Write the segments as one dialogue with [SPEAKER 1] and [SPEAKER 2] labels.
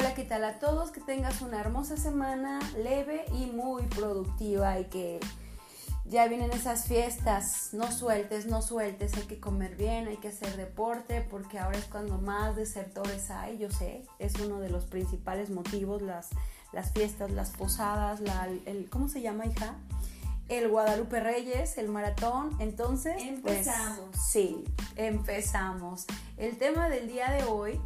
[SPEAKER 1] Hola, ¿qué tal a todos? Que tengas una hermosa semana, leve y muy productiva y que ya vienen esas fiestas, no sueltes, no sueltes, hay que comer bien, hay que hacer deporte, porque ahora es cuando más desertores hay, yo sé, es uno de los principales motivos, las, las fiestas, las posadas, la, el, ¿cómo se llama, hija? El Guadalupe Reyes, el maratón, entonces...
[SPEAKER 2] pues, Empezamos.
[SPEAKER 1] sí, empezamos. El tema del día de hoy,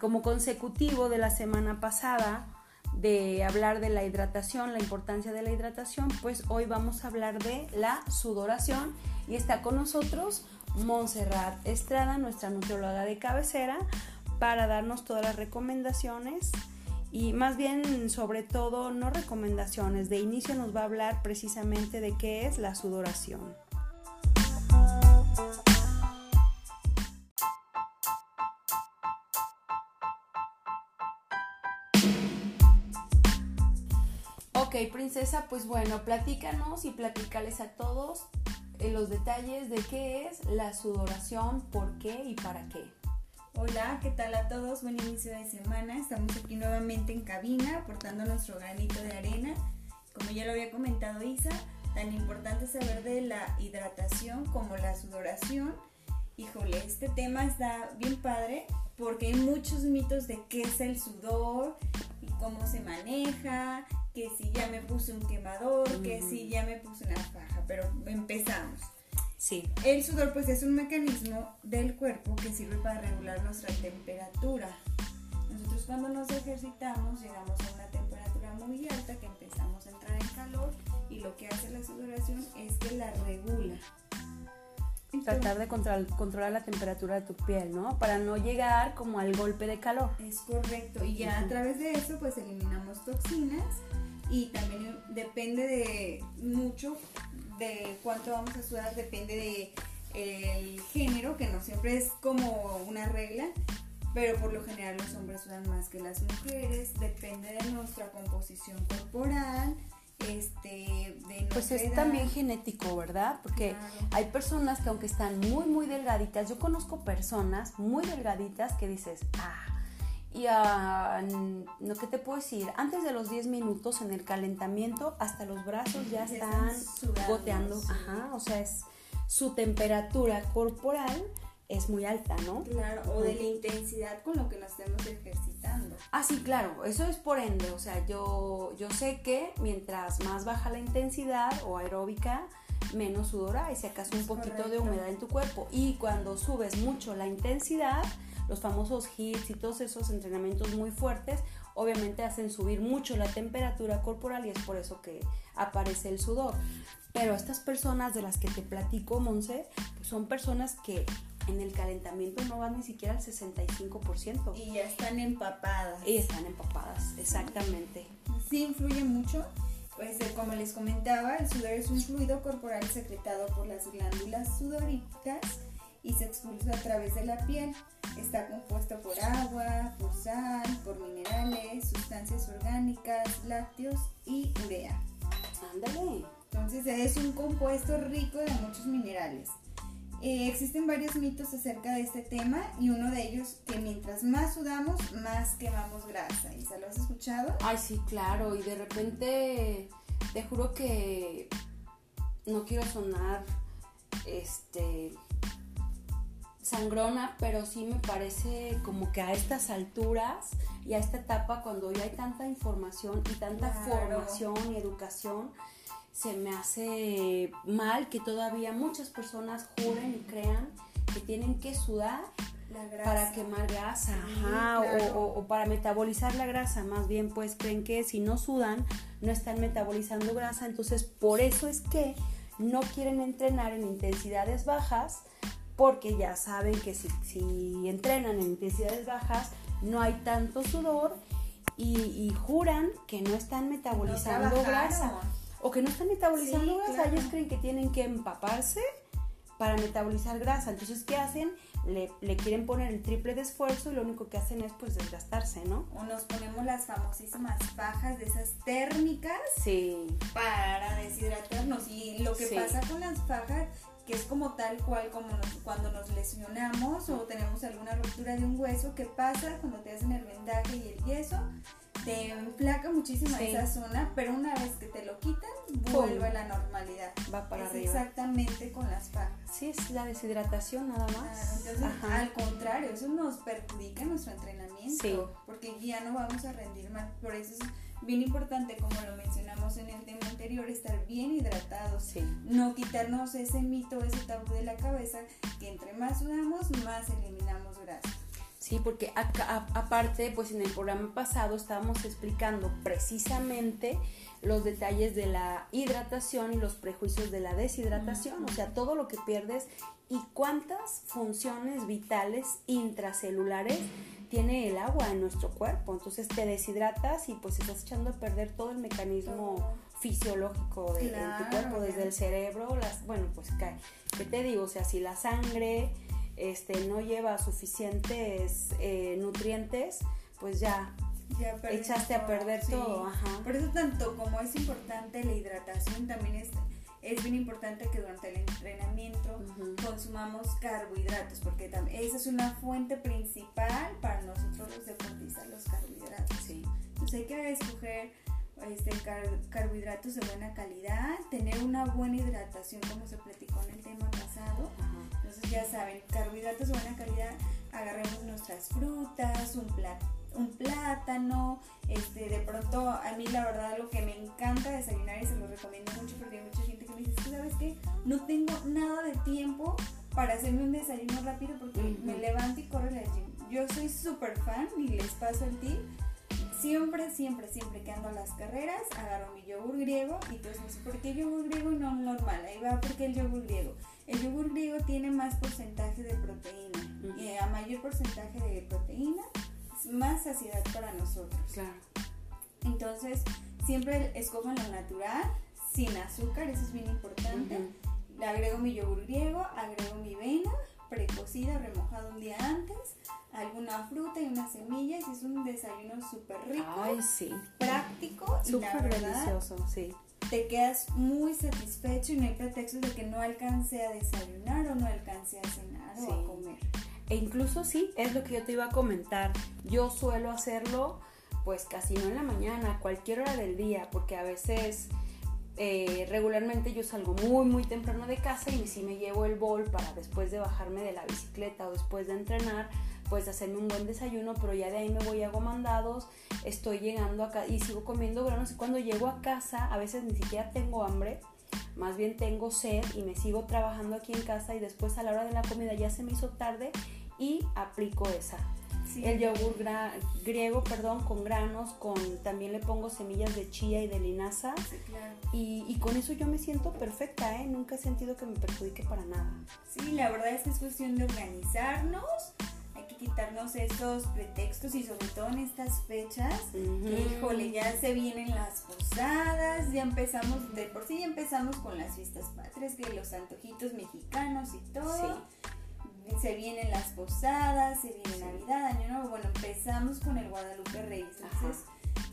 [SPEAKER 1] como consecutivo de la semana pasada, de hablar de la hidratación, la importancia de la hidratación, pues hoy vamos a hablar de la sudoración. Y está con nosotros Montserrat Estrada, nuestra nutrióloga de cabecera, para darnos todas las recomendaciones. Y más bien sobre todo no recomendaciones, de inicio nos va a hablar precisamente de qué es la sudoración. Princesa, pues bueno, platícanos y platícales a todos eh, los detalles de qué es la sudoración, por qué y para qué.
[SPEAKER 2] Hola, ¿qué tal a todos? Buen inicio de semana. Estamos aquí nuevamente en cabina aportando nuestro granito de arena. Como ya lo había comentado Isa, tan importante saber de la hidratación como la sudoración. Híjole, este tema está bien padre porque hay muchos mitos de qué es el sudor cómo se maneja que si ya me puse un quemador, que si ya me puse una faja, pero empezamos.
[SPEAKER 1] Sí.
[SPEAKER 2] El sudor pues es un mecanismo del cuerpo que sirve para regular nuestra temperatura. Nosotros cuando nos ejercitamos llegamos a una temperatura muy alta que empezamos a entrar en calor y lo que hace la sudoración es que la regula.
[SPEAKER 1] Tratar de controlar la temperatura de tu piel, ¿no? Para no llegar como al golpe de calor.
[SPEAKER 2] Es correcto. Y ya a través de eso pues eliminamos toxinas y también depende de mucho de cuánto vamos a sudar, depende de el género, que no siempre es como una regla, pero por lo general los hombres sudan más que las mujeres, depende de nuestra composición corporal, este, de
[SPEAKER 1] Pues es también genético, ¿verdad? Porque hay personas que aunque están muy, muy delgaditas, yo conozco personas muy delgaditas que dices, ah, y a, no que te puedo decir, antes de los 10 minutos en el calentamiento, hasta los brazos ya están, goteando, ajá, o sea, es su temperatura corporal es muy alta, ¿no?
[SPEAKER 2] Claro, o de la intensidad con lo que nos estemos ejercitando.
[SPEAKER 1] Ah, sí, claro, eso es por ende, o sea, yo, yo sé que mientras más baja la intensidad o aeróbica, menos sudor hay, si acaso un poquito de humedad en tu cuerpo. Y cuando subes mucho la intensidad, los famosos hits y todos esos entrenamientos muy fuertes, obviamente hacen subir mucho la temperatura corporal y es por eso que aparece el sudor. Pero estas personas de las que te platico, Monse, pues son personas que en el calentamiento no van ni siquiera al 65%.
[SPEAKER 2] Y ya están empapadas.
[SPEAKER 1] Y están empapadas, exactamente.
[SPEAKER 2] Sí influye mucho. Pues eh, como les comentaba, el sudor es un fluido corporal secretado por las glándulas sudoríticas y se expulsa a través de la piel. Está compuesto por agua, por sal, por minerales, sustancias orgánicas, lácteos y urea.
[SPEAKER 1] Ándale.
[SPEAKER 2] Entonces es un compuesto rico de muchos minerales. Eh, existen varios mitos acerca de este tema y uno de ellos que mientras más sudamos, más quemamos grasa. ¿Y se lo has escuchado?
[SPEAKER 1] Ay, sí, claro. Y de repente te juro que no quiero sonar este sangrona, pero sí me parece como que a estas alturas y a esta etapa, cuando ya hay tanta información y tanta formación y educación, se me hace mal que todavía muchas personas juren y crean que tienen que sudar para quemar grasa o, para metabolizar la grasa. Más bien, pues creen que si no sudan, no están metabolizando grasa. Entonces, por eso es que no quieren entrenar en intensidades bajas porque ya saben que si, entrenan en intensidades bajas no hay tanto sudor y, juran que no están metabolizando grasa o que no están metabolizando grasa, ellos creen que tienen que empaparse para metabolizar grasa, entonces ¿qué hacen? Le, le, quieren poner el triple de esfuerzo y lo único que hacen es pues desgastarse, ¿no?
[SPEAKER 2] O nos ponemos las famosísimas fajas de esas térmicas
[SPEAKER 1] sí.
[SPEAKER 2] para deshidratarnos y lo que pasa con las fajas que es como tal cual como cuando nos lesionamos o tenemos alguna ruptura de un hueso, ¿qué pasa cuando te hacen el vendaje y el yeso? Te enflaca muchísimo esa zona, pero una vez que te lo quitan, vuelve a la normalidad.
[SPEAKER 1] Va para
[SPEAKER 2] es
[SPEAKER 1] arriba.
[SPEAKER 2] Exactamente con las fajas.
[SPEAKER 1] Sí, es la deshidratación nada más.
[SPEAKER 2] entonces, al contrario, eso nos perjudica nuestro entrenamiento. Porque ya no vamos a rendir más. Por eso es bien importante, como lo mencionamos en el tema anterior, estar bien hidratados.
[SPEAKER 1] Sí.
[SPEAKER 2] No quitarnos ese mito, ese tabú de la cabeza, que entre más sudamos, más eliminamos grasa.
[SPEAKER 1] Sí, porque aparte, pues en el programa pasado estábamos explicando precisamente los detalles de la hidratación y los prejuicios de la deshidratación, o sea, todo lo que pierdes y cuántas funciones vitales intracelulares tiene el agua en nuestro cuerpo. Entonces te deshidratas y pues estás echando a perder todo el mecanismo fisiológico de, tu cuerpo, desde el cerebro, las, bueno, pues ¿qué te digo? O sea, si la sangre este, no lleva suficientes eh, nutrientes, pues ya, echaste a perder todo.
[SPEAKER 2] Por eso tanto como es importante la hidratación, también es es bien importante que durante el consumamos carbohidratos, porque esa es una fuente principal para nosotros los deportistas, los carbohidratos.
[SPEAKER 1] Sí.
[SPEAKER 2] Entonces hay que escoger este, carbohidratos de buena calidad, tener una buena hidratación, como se platicó en el tema pasado. Entonces ya saben, carbohidratos de buena calidad, agarremos nuestras frutas, un plato un plátano, este, de pronto a mí la verdad lo que me encanta desayunar y se lo recomiendo mucho porque hay mucha gente que me dice, ¿sabes qué? No tengo nada de tiempo para hacerme un desayuno rápido porque me levanto y corro al gym. Yo soy súper fan y les paso el tip. Siempre, siempre, siempre que ando a las carreras, agarro mi yogur griego y entonces no sé por qué yogur griego y no normal. Ahí va porque el yogur griego. El yogur griego tiene más porcentaje de proteína. Y a mayor porcentaje de proteína, más saciedad para nosotros.
[SPEAKER 1] Claro.
[SPEAKER 2] Entonces, siempre escojan lo natural, sin azúcar, eso es bien importante. Le agrego mi yogur griego, agrego mi avena precocida, remojada un día antes, alguna fruta y unas semillas. Es un desayuno súper rico.
[SPEAKER 1] Ay, sí.
[SPEAKER 2] Práctico.
[SPEAKER 1] Súper delicioso, sí.
[SPEAKER 2] Te quedas muy satisfecho y no hay pretextos de que no alcance a desayunar o no alcance a cenar o a comer.
[SPEAKER 1] E incluso sí, es lo que yo te iba a comentar. Yo suelo hacerlo pues casi no en la mañana, cualquier hora del día, porque a veces eh, regularmente yo salgo muy muy temprano de casa y si me llevo el bol para después de bajarme de la bicicleta o después de entrenar, pues hacerme un buen desayuno, pero ya de ahí me voy hago mandados, estoy llegando acá y sigo comiendo granos y cuando llego a casa a veces ni siquiera tengo hambre, más bien tengo sed y me sigo trabajando aquí en casa y después a la hora de la comida ya se me hizo tarde y aplico esa. El yogur griego, perdón, con granos, con también le pongo semillas de chía y de linaza. y, con eso yo me siento perfecta, ¿eh? Nunca he sentido que me perjudique para nada.
[SPEAKER 2] Sí, la verdad es que es cuestión de organizarnos. Quitarnos estos pretextos y sobre todo en estas fechas. híjole, ya se vienen las posadas, ya empezamos, de por sí ya empezamos con las fiestas patrias, que los antojitos mexicanos y todo se vienen las posadas, se viene Navidad, Año Nuevo, bueno, empezamos con el Guadalupe Reyes. Entonces,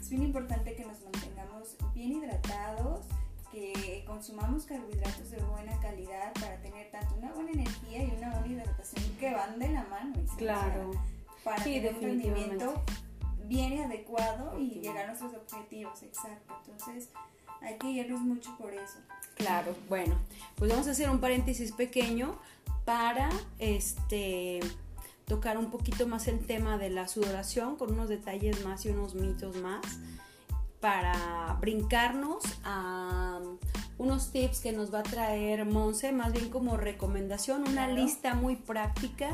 [SPEAKER 2] es bien importante que nos mantengamos bien hidratados, que consumamos carbohidratos de buena calidad para tener tanto una buena energía y una buena hidratación que van de la mano.
[SPEAKER 1] Claro.
[SPEAKER 2] para tener un rendimiento bien adecuado y llegar a nuestros objetivos, exacto. Entonces, hay que irnos mucho por eso.
[SPEAKER 1] Claro, bueno, pues vamos a hacer un paréntesis pequeño para este tocar un poquito más el tema de la sudoración con unos detalles más y unos mitos más para brincarnos a unos tips que nos va a traer Monse, más bien como recomendación, una lista muy práctica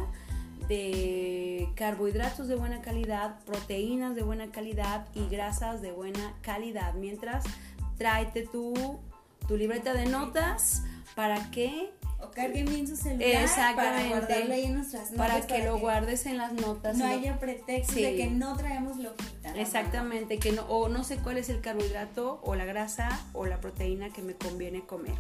[SPEAKER 1] de carbohidratos de buena calidad, proteínas de buena calidad y grasas de buena calidad. Mientras, tráete tu, tu libreta de notas para que
[SPEAKER 2] o carguen bien su celular para guardarlo ahí en nuestras
[SPEAKER 1] notas. Para que lo guardes en las notas.
[SPEAKER 2] No haya pretexto de que no traemos lojita.
[SPEAKER 1] Exactamente, que no, o no sé cuál es el carbohidrato o la grasa o la proteína que me conviene comer.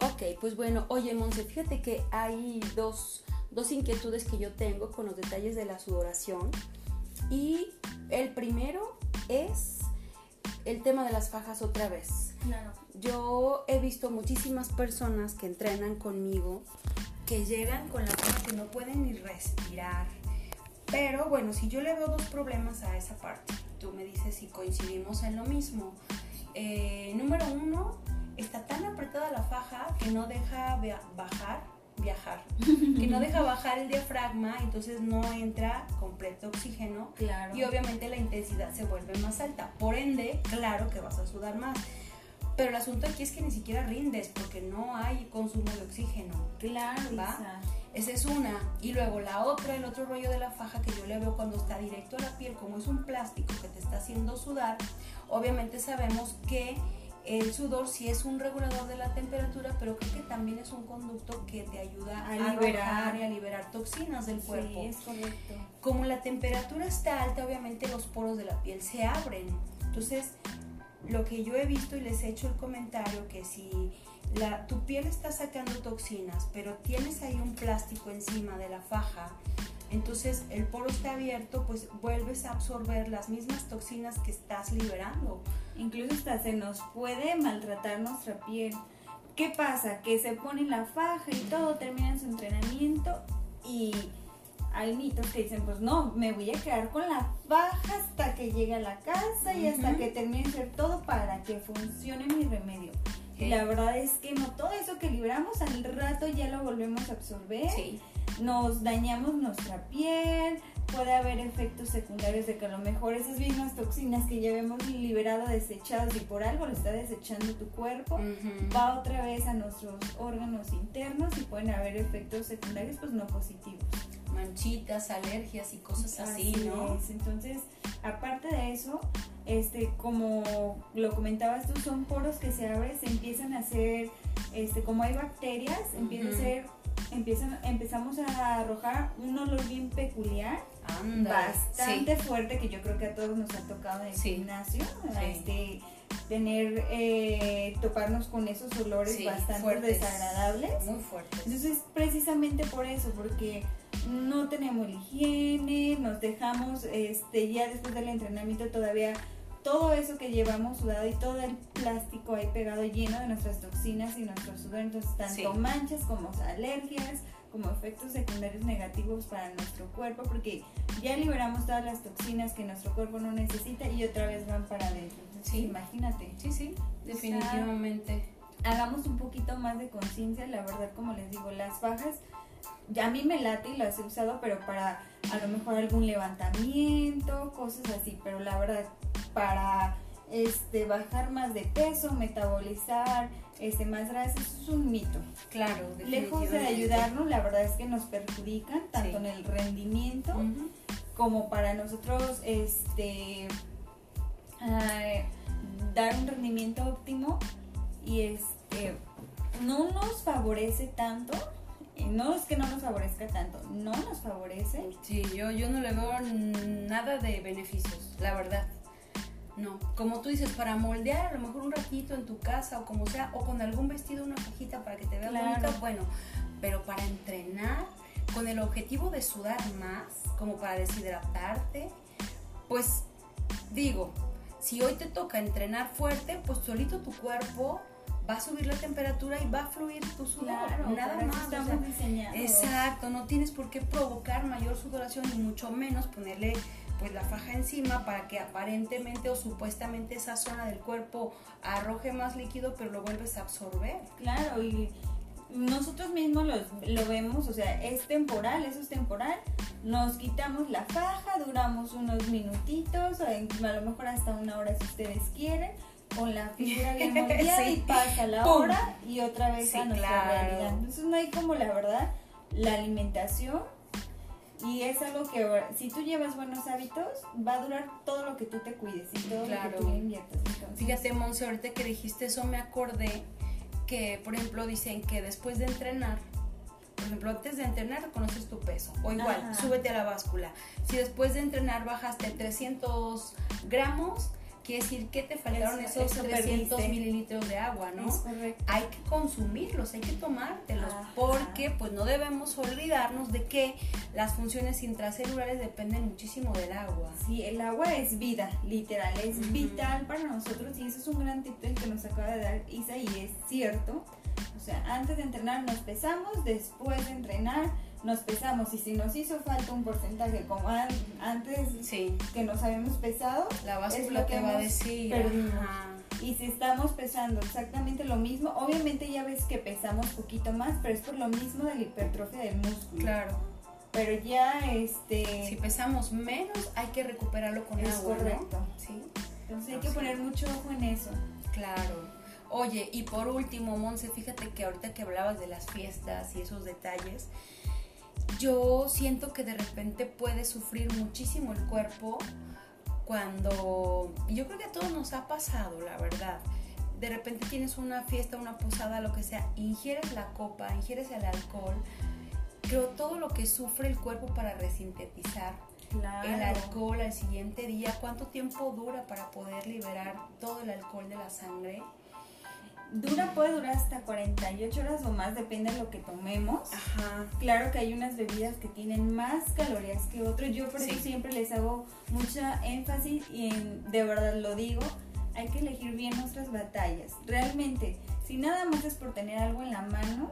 [SPEAKER 1] Ok, pues bueno, oye Monse, fíjate que hay dos dos inquietudes que yo tengo con los detalles de la sudoración. Y el primero es el tema de las fajas otra vez.
[SPEAKER 2] Claro.
[SPEAKER 1] Yo he visto muchísimas personas que entrenan conmigo que llegan con la faja que no pueden ni respirar. Pero bueno, si yo le veo dos problemas a esa parte, tú me dices si coincidimos en lo mismo. Eh, número uno, está tan apretada la faja que no deja bajar, viajar, que no deja bajar el diafragma, entonces no entra completo oxígeno
[SPEAKER 2] claro.
[SPEAKER 1] y obviamente la intensidad se vuelve más alta. Por ende, claro que vas a sudar más. Pero el asunto aquí es que ni siquiera rindes porque no hay consumo de oxígeno.
[SPEAKER 2] Claro,
[SPEAKER 1] ¿va? Esa es una. Y luego la otra, el otro rollo de la faja que yo le veo cuando está directo a la piel, como es un plástico que te está haciendo sudar, obviamente sabemos que el sudor sí es un regulador de la temperatura, pero creo que también es un conducto que te ayuda a, liberar y a liberar toxinas del cuerpo.
[SPEAKER 2] Sí, es correcto.
[SPEAKER 1] Como la temperatura está alta, obviamente los poros de la piel se abren. Entonces, lo que yo he visto y les he hecho el comentario que si la, tu piel está sacando toxinas, pero tienes ahí un plástico encima de la faja, entonces el poro está abierto, pues vuelves a absorber las mismas toxinas que estás liberando.
[SPEAKER 2] Incluso hasta se nos puede maltratar nuestra piel. ¿Qué pasa? Que se pone la faja y todo, termina su entrenamiento y hay mitos que dicen, pues no, me voy a quedar con la faja hasta que llegue a la casa y hasta que termine de hacer todo para que funcione mi remedio. Y la verdad es que no, todo eso que libramos al rato ya lo volvemos a absorber.
[SPEAKER 1] Sí
[SPEAKER 2] nos dañamos nuestra piel, puede haber efectos secundarios de que a lo mejor esas mismas toxinas que ya hemos liberado, desechadas y por algo lo está desechando tu cuerpo, va otra vez a nuestros órganos internos y pueden haber efectos secundarios pues no positivos.
[SPEAKER 1] Manchitas, alergias y cosas así, ¿no?
[SPEAKER 2] Entonces, aparte de eso, este, como lo comentabas tú, son poros que se abren, se empiezan a hacer, este, como hay bacterias, empieza a ser empiezan, empezamos a arrojar un olor bien peculiar, bastante fuerte, que yo creo que a todos nos ha tocado en el gimnasio, este, tener, eh, toparnos con esos olores bastante desagradables.
[SPEAKER 1] Muy fuertes.
[SPEAKER 2] Entonces, precisamente por eso, porque no tenemos higiene, nos dejamos, este, ya después del entrenamiento todavía todo eso que llevamos sudado y todo el plástico ahí pegado lleno de nuestras toxinas y nuestro sudor, entonces tanto manchas como alergias, como efectos secundarios negativos para nuestro cuerpo, porque ya liberamos todas las toxinas que nuestro cuerpo no necesita y otra vez van para adentro.
[SPEAKER 1] sí,
[SPEAKER 2] imagínate.
[SPEAKER 1] Sí, sí, definitivamente.
[SPEAKER 2] hagamos un poquito más de conciencia, la verdad, como les digo, las fajas, ya a mí me late y las he usado, pero para a lo mejor algún levantamiento, cosas así, pero la verdad, para este, bajar más de peso, metabolizar este, más grasa, eso es un mito.
[SPEAKER 1] Claro,
[SPEAKER 2] Lejos de ayudarnos, la verdad es que nos perjudican tanto en el rendimiento como para nosotros este, dar un rendimiento óptimo y este, no nos favorece tanto no es que no nos favorezca tanto, no nos favorece.
[SPEAKER 1] Sí, yo, yo no le veo nada de beneficios, la verdad. No, como tú dices, para moldear a lo mejor un ratito en tu casa o como sea, o con algún vestido, una cajita para que te vea bonita, bueno, pero para entrenar con el objetivo de sudar más, como para deshidratarte, pues digo, si hoy te toca entrenar fuerte, pues solito tu cuerpo va a subir la temperatura y va a fluir tu sudor. nada más. exacto, no tienes por qué provocar mayor sudoración y mucho menos ponerle pues la faja encima para que aparentemente o supuestamente esa zona del cuerpo arroje más líquido, pero lo vuelves a absorber.
[SPEAKER 2] Claro, y nosotros mismos lo, lo vemos, o sea, es temporal, eso es temporal. Nos quitamos la faja, duramos unos minutitos, a lo mejor hasta una hora si ustedes quieren con la figura bien moldeada y pasa la hora y otra vez a nuestra realidad. Entonces no hay como la verdad la alimentación y es algo que si tú llevas buenos hábitos va a durar todo lo que tú te cuides y todo lo que tú inviertas.
[SPEAKER 1] Fíjate, Monse, ahorita que dijiste eso me acordé que, por ejemplo, dicen que después de entrenar, por ejemplo, antes de entrenar reconoces tu peso. O igual, súbete a la báscula. Si después de entrenar bajaste 300 gramos, quiere decir que te faltaron esos 300 mililitros de agua, ¿no?
[SPEAKER 2] Es correcto.
[SPEAKER 1] Hay que consumirlos, hay que tomártelos, porque pues no debemos olvidarnos de que las funciones intracelulares dependen muchísimo del agua.
[SPEAKER 2] Sí, el agua es vida, literal, es vital para nosotros y eso es un gran tip que nos acaba de dar Isa y es cierto. O sea, antes de entrenar nos pesamos, después de entrenar nos pesamos y si nos hizo falta un porcentaje como antes que nos habíamos pesado,
[SPEAKER 1] la báscula es lo que va a decir.
[SPEAKER 2] Y si estamos pesando exactamente lo mismo, obviamente ya ves que pesamos poquito más, pero es por lo mismo de la hipertrofia del músculo.
[SPEAKER 1] Claro.
[SPEAKER 2] Pero ya este
[SPEAKER 1] si pesamos menos, hay que recuperarlo con
[SPEAKER 2] es
[SPEAKER 1] agua,
[SPEAKER 2] correcto. Sí. Entonces hay que poner mucho ojo en eso.
[SPEAKER 1] Claro. Oye, y por último, Monse, fíjate que ahorita que hablabas de las fiestas y esos detalles, yo siento que de repente puede sufrir muchísimo el cuerpo cuando, yo creo que a todos nos ha pasado, la verdad. De repente tienes una fiesta, una posada, lo que sea, ingieres la copa, ingieres el alcohol, creo todo lo que sufre el cuerpo para resintetizar el alcohol al siguiente día, cuánto tiempo dura para poder liberar todo el alcohol de la sangre
[SPEAKER 2] dura, puede durar hasta 48 horas o más, depende de lo que tomemos.
[SPEAKER 1] Ajá.
[SPEAKER 2] Claro que hay unas bebidas que tienen más calorías que otras. Yo por eso siempre les hago mucha énfasis y de verdad lo digo, hay que elegir bien nuestras batallas. Realmente, si nada más es por tener algo en la mano,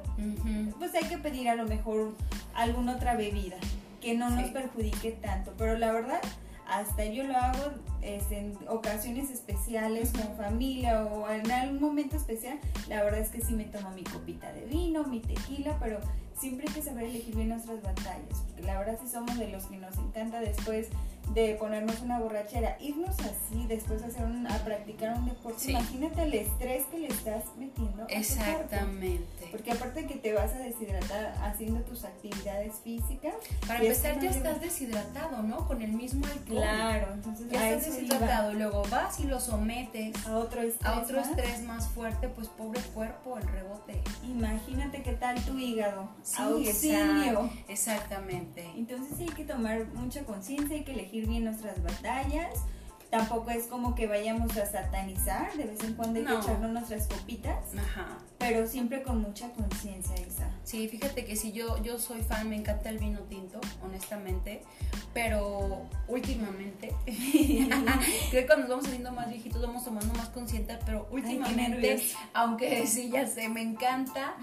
[SPEAKER 2] pues hay que pedir a lo mejor alguna otra bebida que no nos perjudique tanto. Pero la verdad, hasta yo lo hago en ocasiones especiales con familia o en algún momento especial, la verdad es que sí me tomo mi copita de vino, mi tequila, pero siempre hay que saber elegir bien nuestras batallas, porque la verdad sí somos de los que nos encanta después de ponernos una borrachera, irnos así, después hacer a practicar un deporte. Imagínate el estrés que le estás metiendo.
[SPEAKER 1] Exactamente.
[SPEAKER 2] Porque aparte que te vas a deshidratar haciendo tus actividades físicas.
[SPEAKER 1] Para empezar ya estás deshidratado, ¿no? Con el mismo alcohol.
[SPEAKER 2] Claro, entonces
[SPEAKER 1] ya estás deshidratado. Luego vas y lo sometes
[SPEAKER 2] a otro estrés,
[SPEAKER 1] a otro estrés más fuerte, pues pobre cuerpo, el rebote.
[SPEAKER 2] Imagínate qué tal tu hígado.
[SPEAKER 1] Sí, Exactamente.
[SPEAKER 2] Entonces sí hay que tomar mucha conciencia, hay que elegir bien nuestras batallas. Tampoco es como que vayamos a satanizar, de vez en cuando hay que echarnos nuestras copitas.
[SPEAKER 1] Ajá.
[SPEAKER 2] Pero siempre con mucha conciencia, Isa.
[SPEAKER 1] Sí, fíjate que si yo, yo soy fan, me encanta el vino tinto, honestamente. Pero últimamente, creo que cuando nos vamos haciendo más viejitos, vamos tomando más consciente. Pero últimamente, aunque sí, ya sé, me encanta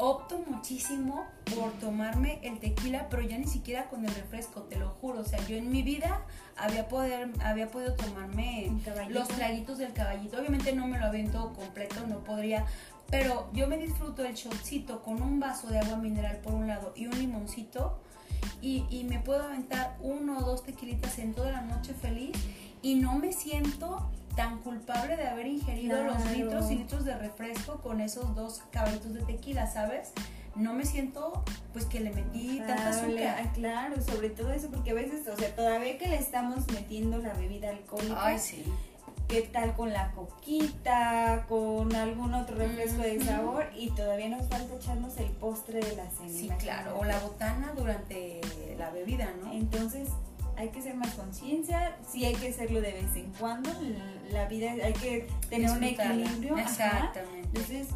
[SPEAKER 1] opto muchísimo por tomarme el tequila, pero ya ni siquiera con el refresco, te lo juro. O sea, yo en mi vida había, poder, había podido tomarme los traguitos del caballito. Obviamente no me lo aviento completo, no podría. Pero yo me disfruto el shotcito con un vaso de agua mineral por un lado y un limoncito. Y, y me puedo aventar uno o dos tequilitas en toda la noche feliz. Y no me siento tan culpable de haber ingerido los litros y litros de refresco con esos dos caballitos de tequila, ¿sabes? No me siento pues que le metí tanta azúcar.
[SPEAKER 2] claro, sobre todo eso, porque a veces, o sea, todavía que le estamos metiendo la bebida alcohólica.
[SPEAKER 1] Ay, sí.
[SPEAKER 2] ¿Qué tal con la coquita, con algún otro refresco de sabor? Y todavía nos falta echarnos el postre de la cena.
[SPEAKER 1] Sí, claro, o la botana durante la bebida, ¿no?
[SPEAKER 2] Entonces, hay que ser más conciencia, sí hay que hacerlo de vez en cuando, la vida hay que tener un equilibrio.
[SPEAKER 1] Exactamente.
[SPEAKER 2] Entonces,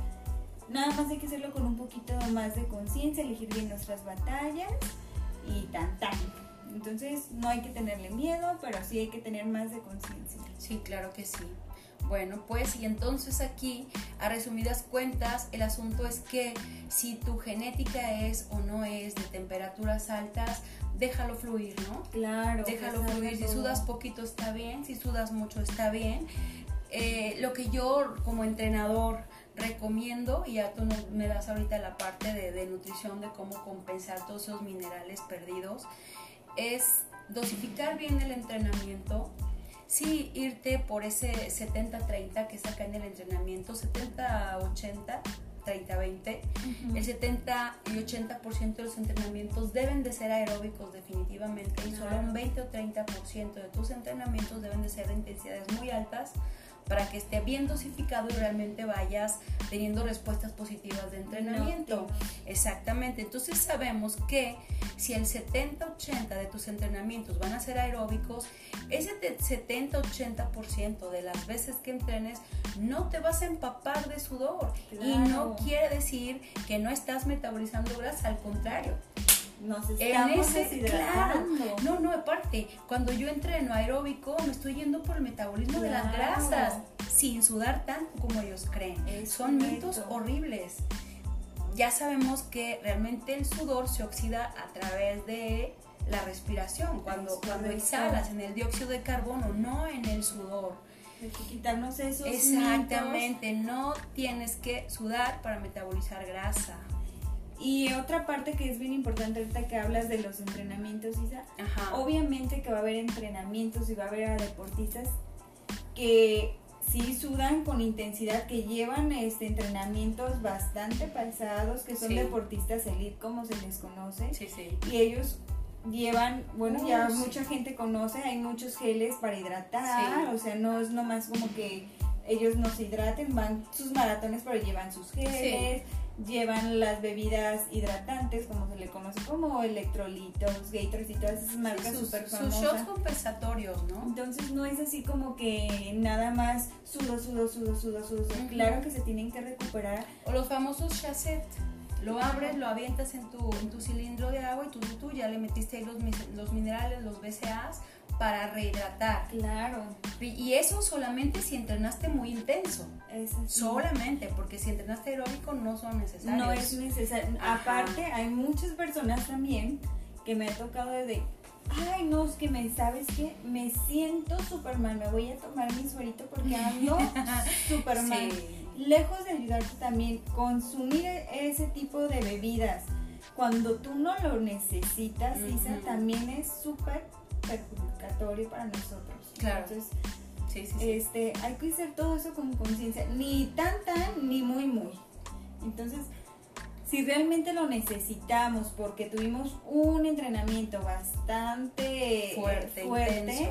[SPEAKER 2] nada más hay que hacerlo con un poquito más de conciencia, elegir bien nuestras batallas y tan tan. Entonces, no hay que tenerle miedo, pero sí hay que tener más de conciencia.
[SPEAKER 1] Sí, claro que sí. Bueno, pues y entonces aquí, a resumidas cuentas, el asunto es que si tu genética es o no es de temperaturas altas, déjalo fluir, ¿no?
[SPEAKER 2] Claro.
[SPEAKER 1] Déjalo fluir. Si sudas poquito está bien, si sudas mucho está bien. Eh, lo que yo como entrenador recomiendo, y ya tú me das ahorita la parte de, de nutrición, de cómo compensar todos esos minerales perdidos, es dosificar bien el entrenamiento, sí irte por ese 70-30 que saca en el entrenamiento, 70-80 30-20, el 70 y 80% de los entrenamientos deben de ser aeróbicos definitivamente y solo un 20 o 30% de tus entrenamientos deben de ser de intensidades muy altas para que esté bien dosificado y realmente vayas teniendo respuestas positivas de entrenamiento. Exactamente. Entonces sabemos que si el 70-80 de tus entrenamientos van a ser aeróbicos, ese 70-80% de las veces que entrenes no te vas a empapar de sudor. Y no quiere decir que no estás metabolizando grasa, al contrario
[SPEAKER 2] nos estamos en claro,
[SPEAKER 1] no, no, aparte, cuando yo entreno aeróbico me estoy yendo por el metabolismo de las grasas, sin sudar tanto como ellos creen. Son mitos horribles. Ya sabemos que realmente el sudor se oxida a través de la respiración, cuando, cuando exhalas en el dióxido de carbono, no en el sudor.
[SPEAKER 2] Hay que quitarnos esos
[SPEAKER 1] Exactamente, no tienes que sudar para metabolizar grasa.
[SPEAKER 2] Y otra parte que es bien importante ahorita que hablas de los entrenamientos, Isa, obviamente que va a haber entrenamientos y va a haber a deportistas que sí sudan con intensidad, que llevan este entrenamientos bastante pesados, que son deportistas elite como se les conoce.
[SPEAKER 1] Sí, sí.
[SPEAKER 2] Y ellos llevan, bueno, ya mucha gente conoce, hay muchos geles para hidratar, o sea, no es nomás como que ellos no se hidraten, van sus maratones, pero llevan sus geles llevan las bebidas hidratantes, como se le conoce como electrolitos, Gatorade y todas esas marcas súper famosas.
[SPEAKER 1] Sus shots compensatorios, ¿no?
[SPEAKER 2] Entonces no es así como que nada más sudo, sudo, sudo, sudo, sudo. Claro que se tienen que recuperar.
[SPEAKER 1] O los famosos chasset. Lo abres, lo avientas en tu, en tu cilindro de agua y tú, tú, ya le metiste ahí los, los minerales, los BCAAs para rehidratar.
[SPEAKER 2] Claro.
[SPEAKER 1] Y eso solamente si entrenaste muy intenso. Solamente, porque si entrenaste aeróbico no son necesarios.
[SPEAKER 2] No es necesario. Aparte, hay muchas personas también que me ha tocado de, ay, no, es que me, ¿sabes qué? Me siento súper mal, me voy a tomar mi suerito porque ando súper mal. Lejos de ayudarte también, consumir ese tipo de bebidas cuando tú no lo necesitas, Isa, también es súper perjudicatorio para nosotros.
[SPEAKER 1] Claro.
[SPEAKER 2] Entonces, Este, hay que hacer todo eso con conciencia, ni tan tan, ni muy muy. Entonces, si realmente lo necesitamos porque tuvimos un entrenamiento bastante
[SPEAKER 1] fuerte,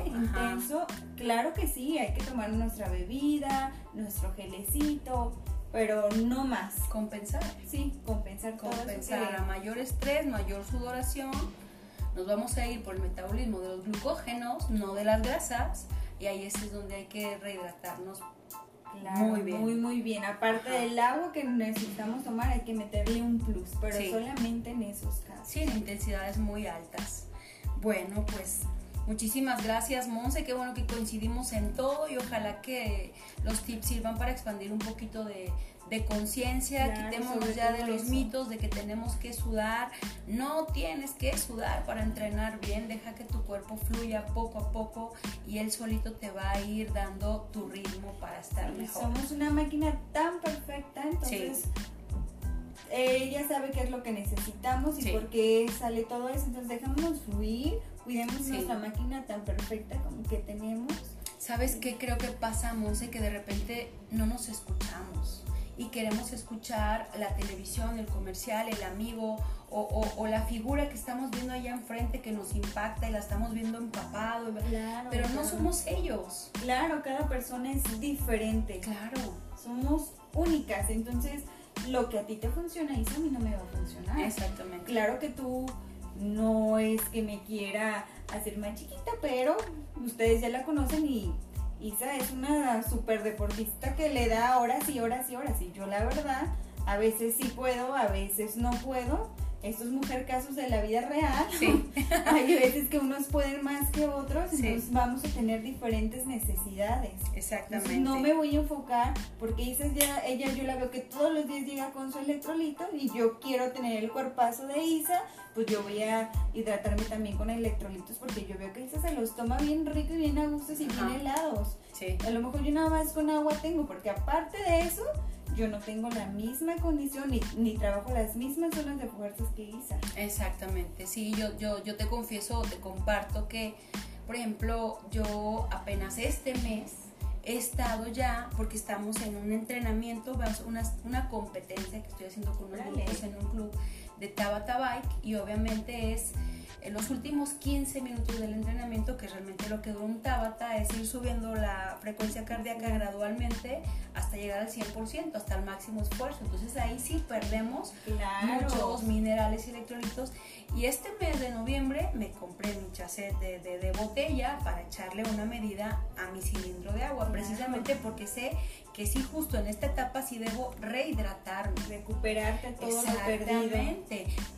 [SPEAKER 2] intenso, claro que sí, hay que tomar nuestra bebida, nuestro gelecito, pero no más.
[SPEAKER 1] Compensar.
[SPEAKER 2] Sí, compensar.
[SPEAKER 1] Compensar a mayor estrés, mayor sudoración nos vamos a ir por el metabolismo de los glucógenos, no de las grasas, y ahí es donde hay que rehidratarnos
[SPEAKER 2] muy bien. Muy, muy bien. Aparte del agua que necesitamos tomar, hay que meterle un plus, pero solamente en esos casos.
[SPEAKER 1] Sí, en intensidades muy altas. Bueno, pues muchísimas gracias, Monse. Qué bueno que coincidimos en todo y ojalá que los tips sirvan para expandir un poquito de, de conciencia, quitémonos ya de los mitos de que tenemos que sudar. No tienes que sudar para entrenar bien, deja que tu cuerpo fluya poco a poco y él solito te va a ir dando tu ritmo para estar mejor.
[SPEAKER 2] Somos una máquina tan perfecta, entonces ella sabe qué es lo que necesitamos y por qué sale todo eso, entonces dejémonos fluir, cuidemos nuestra máquina tan perfecta como que tenemos.
[SPEAKER 1] ¿Sabes qué creo que pasa, Monse? Que de repente no nos escuchamos y queremos escuchar la televisión, el comercial, el amigo o, la figura que estamos viendo allá enfrente que nos impacta y la estamos viendo empapado, pero no somos ellos.
[SPEAKER 2] Claro, cada persona es diferente.
[SPEAKER 1] Claro.
[SPEAKER 2] Somos únicas, entonces lo que a ti te funciona, eso a mí no me va a funcionar.
[SPEAKER 1] Exactamente.
[SPEAKER 2] Claro que tú no es que me quiera hacer más chiquita, pero ustedes ya la conocen y Isa es una super deportista que le da horas y horas y horas. Y yo la verdad, a veces sí puedo, a veces no puedo. Estos mujer casos de la vida real.
[SPEAKER 1] Sí.
[SPEAKER 2] Hay veces que unos pueden más que otros, entonces vamos a tener diferentes necesidades.
[SPEAKER 1] Exactamente.
[SPEAKER 2] no me voy a enfocar porque Isa ya, ella yo la veo que todos los días llega con su electrolito y yo quiero tener el cuerpazo de Isa, pues yo voy a hidratarme también con electrolitos porque yo veo que Isa se los toma bien rico y bien a gusto y bien helados.
[SPEAKER 1] Sí.
[SPEAKER 2] A lo mejor yo nada más con agua tengo, porque aparte de eso, yo no tengo la misma condición ni, ni trabajo las mismas zonas de fuerzas que Isa.
[SPEAKER 1] Exactamente, sí, yo, yo, yo te confieso, te comparto que, por ejemplo, yo apenas este mes he estado ya, porque estamos en un entrenamiento, una, una competencia que estoy haciendo con unos grupos en un club, de Tabata Bike y obviamente es en los últimos 15 minutos del entrenamiento, que realmente lo que dura un Tabata es ir subiendo la frecuencia cardíaca gradualmente hasta llegar al 100%, hasta el máximo esfuerzo. Entonces ahí sí perdemos muchos minerales y electrolitos. Y este mes de noviembre me compré mi chasset de, de, botella para echarle una medida a mi cilindro de agua, precisamente porque sé que sí justo en esta etapa sí debo rehidratarme.
[SPEAKER 2] Recuperarte todo lo perdido.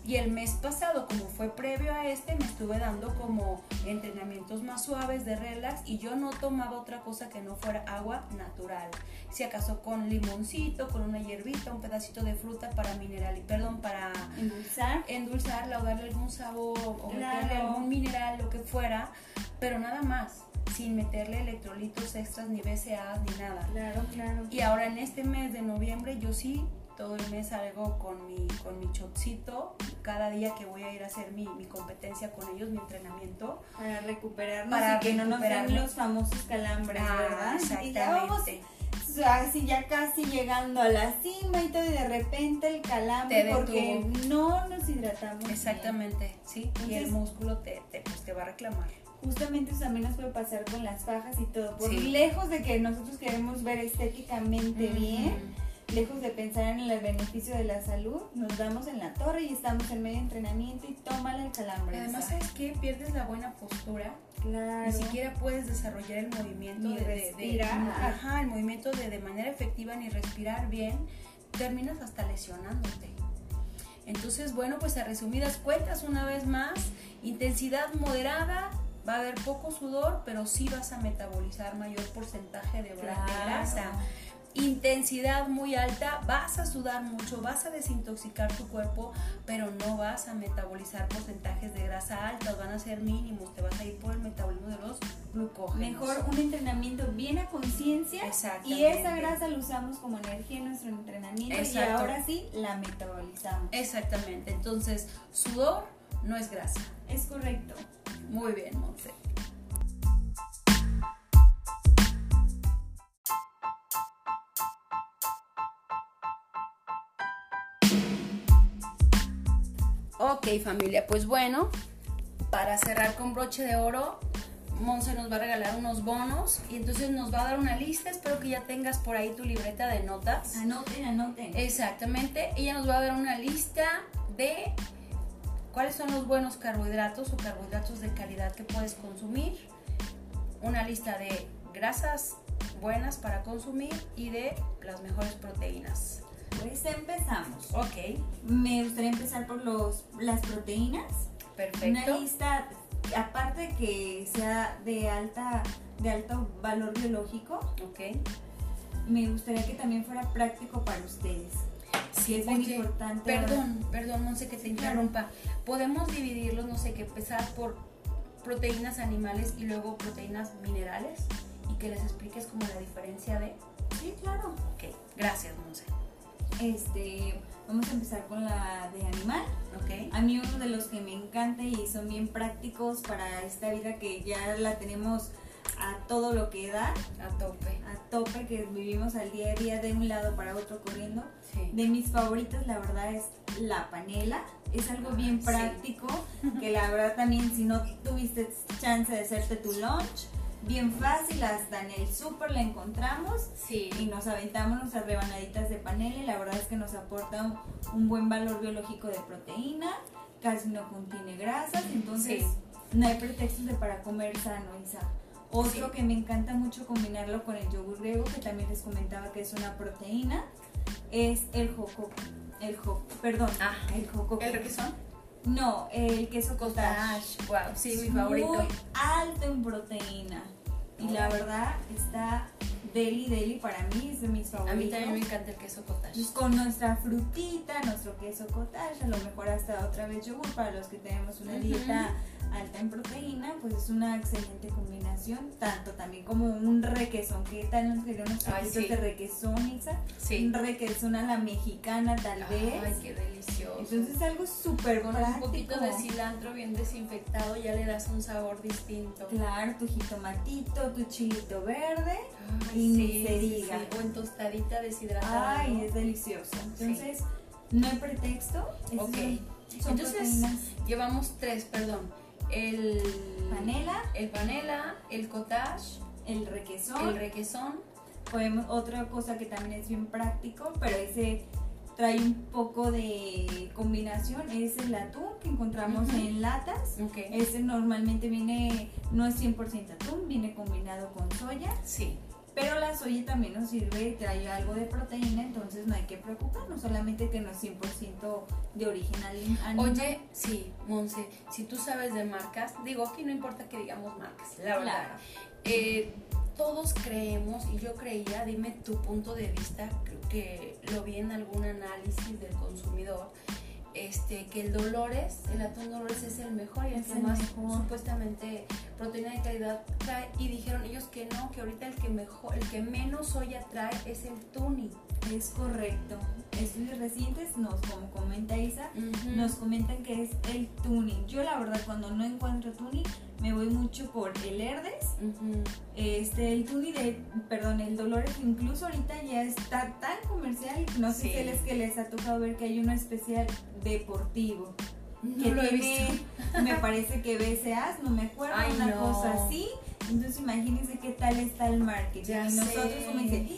[SPEAKER 1] Y el mes pasado, como fue previo a este, me estuve dando como entrenamientos más suaves de relax y yo no tomaba otra cosa que no fuera agua natural. Si acaso con limoncito, con una hierbita, un pedacito de fruta para mineral, perdón, para
[SPEAKER 2] endulzar,
[SPEAKER 1] endulzarla o darle algún sabor o meterle algún mineral, lo que fuera, pero nada más sin meterle electrolitos extras, ni BCA, ni nada.
[SPEAKER 2] Claro, claro.
[SPEAKER 1] Y ahora en este mes de noviembre yo sí todo el mes salgo con mi, con mi chocito cada día que voy a ir a hacer mi, mi competencia con ellos, mi entrenamiento.
[SPEAKER 2] Para recuperarnos para y que no nos den los famosos calambres, ah, ¿verdad?
[SPEAKER 1] Exactamente.
[SPEAKER 2] Y ya así ya casi llegando a la cima y todo y de repente el calambre porque no nos hidratamos.
[SPEAKER 1] Exactamente, sí, y el músculo te, te, pues, te va a reclamar
[SPEAKER 2] justamente eso también nos puede pasar con las fajas y todo. Por lejos de que nosotros queremos ver estéticamente bien, lejos de pensar en el beneficio de la salud, nos damos en la torre y estamos en medio de entrenamiento y tómala el calambre.
[SPEAKER 1] Además, ¿sabes qué? Pierdes la buena postura.
[SPEAKER 2] Claro.
[SPEAKER 1] Ni siquiera puedes desarrollar el movimiento
[SPEAKER 2] de, respirar.
[SPEAKER 1] ajá, el movimiento de, de manera efectiva ni respirar bien. Terminas hasta lesionándote. Entonces, bueno, pues a resumidas cuentas, una vez más, intensidad moderada, va a haber poco sudor, pero sí vas a metabolizar mayor porcentaje de, grasa. Intensidad muy alta, vas a sudar mucho, vas a desintoxicar tu cuerpo, pero no vas a metabolizar porcentajes de grasa altas, van a ser mínimos, te vas a ir por el metabolismo de los glucógenos.
[SPEAKER 2] Mejor un entrenamiento bien a conciencia y esa grasa la usamos como energía en nuestro entrenamiento y ahora sí la metabolizamos.
[SPEAKER 1] Exactamente, entonces sudor no es grasa.
[SPEAKER 2] Es correcto.
[SPEAKER 1] Muy bien, Monse. Ok familia, pues bueno, para cerrar con broche de oro, Monse nos va a regalar unos bonos y entonces nos va a dar una lista. Espero que ya tengas por ahí tu libreta de notas.
[SPEAKER 2] Anoten, anoten.
[SPEAKER 1] Exactamente. Ella nos va a dar una lista de cuáles son los buenos carbohidratos o carbohidratos de calidad que puedes consumir, una lista de grasas buenas para consumir y de las mejores proteínas.
[SPEAKER 2] Pues empezamos.
[SPEAKER 1] Ok.
[SPEAKER 2] Me gustaría empezar por los, las proteínas.
[SPEAKER 1] Perfecto.
[SPEAKER 2] Una lista, aparte de que sea de, alta, de alto valor biológico.
[SPEAKER 1] Ok.
[SPEAKER 2] Me gustaría que también fuera práctico para ustedes. Sí, es muy importante.
[SPEAKER 1] Perdón, perdón, no sé que te interrumpa. Podemos dividirlos, no sé qué, empezar por proteínas animales y luego proteínas minerales y que les expliques como la diferencia de.
[SPEAKER 2] Sí, claro.
[SPEAKER 1] Ok, gracias, Monse.
[SPEAKER 2] Este, vamos a empezar con la de animal.
[SPEAKER 1] Ok.
[SPEAKER 2] A mí uno de los que me encanta y son bien prácticos para esta vida que ya la tenemos a todo lo que da.
[SPEAKER 1] A tope.
[SPEAKER 2] A tope, que vivimos al día a día de un lado para otro corriendo. De mis favoritas, la verdad, es la panela. Es algo bien práctico, que la verdad también si no tuviste chance de hacerte tu lunch, bien fácil, hasta en el súper la encontramos
[SPEAKER 1] sí.
[SPEAKER 2] y nos aventamos nuestras rebanaditas de panela y la verdad es que nos aporta un, buen valor biológico de proteína, casi no contiene grasas, entonces no hay pretextos de para comer sano, Isa. Otro que me encanta mucho combinarlo con el yogur griego, que también les comentaba que es una proteína, es el joco. El joco, perdón.
[SPEAKER 1] Ah,
[SPEAKER 2] el joco.
[SPEAKER 1] ¿El requesón?
[SPEAKER 2] No, el queso cottage.
[SPEAKER 1] Wow, sí, mi favorito.
[SPEAKER 2] Muy alto en proteína. Y la verdad está deli deli para mí, es de mis favoritos.
[SPEAKER 1] A mí también me encanta el queso cottage.
[SPEAKER 2] Con nuestra frutita, nuestro queso cottage, a lo mejor hasta otra vez yogur para los que tenemos una dieta alta en proteína, pues es una excelente combinación, tanto también como un requesón, ¿qué tal nos querían unos taquitos de requesón, Isa?
[SPEAKER 1] Sí.
[SPEAKER 2] Un requesón a la mexicana tal vez.
[SPEAKER 1] Ay, qué delicioso.
[SPEAKER 2] Entonces es algo súper
[SPEAKER 1] Con un poquito de cilantro bien desinfectado ya le das un sabor distinto.
[SPEAKER 2] Claro, tu jitomatito, tu chilito verde y ni se diga.
[SPEAKER 1] O en tostadita deshidratada.
[SPEAKER 2] Ay, es delicioso. Entonces No hay pretexto.
[SPEAKER 1] Ok. Entonces, llevamos tres, perdón. El
[SPEAKER 2] panela,
[SPEAKER 1] el panela, el cottage,
[SPEAKER 2] el requesón.
[SPEAKER 1] El requesón.
[SPEAKER 2] Podemos, otra cosa que también es bien práctico, pero ese trae un poco de combinación, es el atún que encontramos en latas.
[SPEAKER 1] Okay.
[SPEAKER 2] Ese normalmente viene, no es 100% atún, viene combinado con soya.
[SPEAKER 1] Sí.
[SPEAKER 2] Pero la soya también nos sirve, trae algo de proteína, entonces no hay que preocuparnos, solamente que no es 100% de origen animal.
[SPEAKER 1] Oye, sí, Monse, si tú sabes de marcas, digo, aquí no importa que digamos marcas, la verdad. Eh, todos creemos, y yo creía, dime tu punto de vista, creo que lo vi en algún análisis del consumidor, este, que el Dolores, el atún Dolores es el mejor y el que más supuestamente proteína de calidad trae y dijeron ellos que no, que ahorita el que mejor, el que menos soya trae es el tuni.
[SPEAKER 2] Es correcto. Estudios recientes nos, como comenta Isa, nos comentan que es el tuning. Yo la verdad cuando no encuentro tuning me voy mucho por el Herdes, este, el tuning de, perdón, el Dolores, incluso ahorita ya está tan comercial, no sé si es que les ha tocado ver que hay uno especial deportivo. que tiene, me parece que BCAs, no me acuerdo, una cosa así. Entonces imagínense qué tal está el marketing. y nosotros como dice,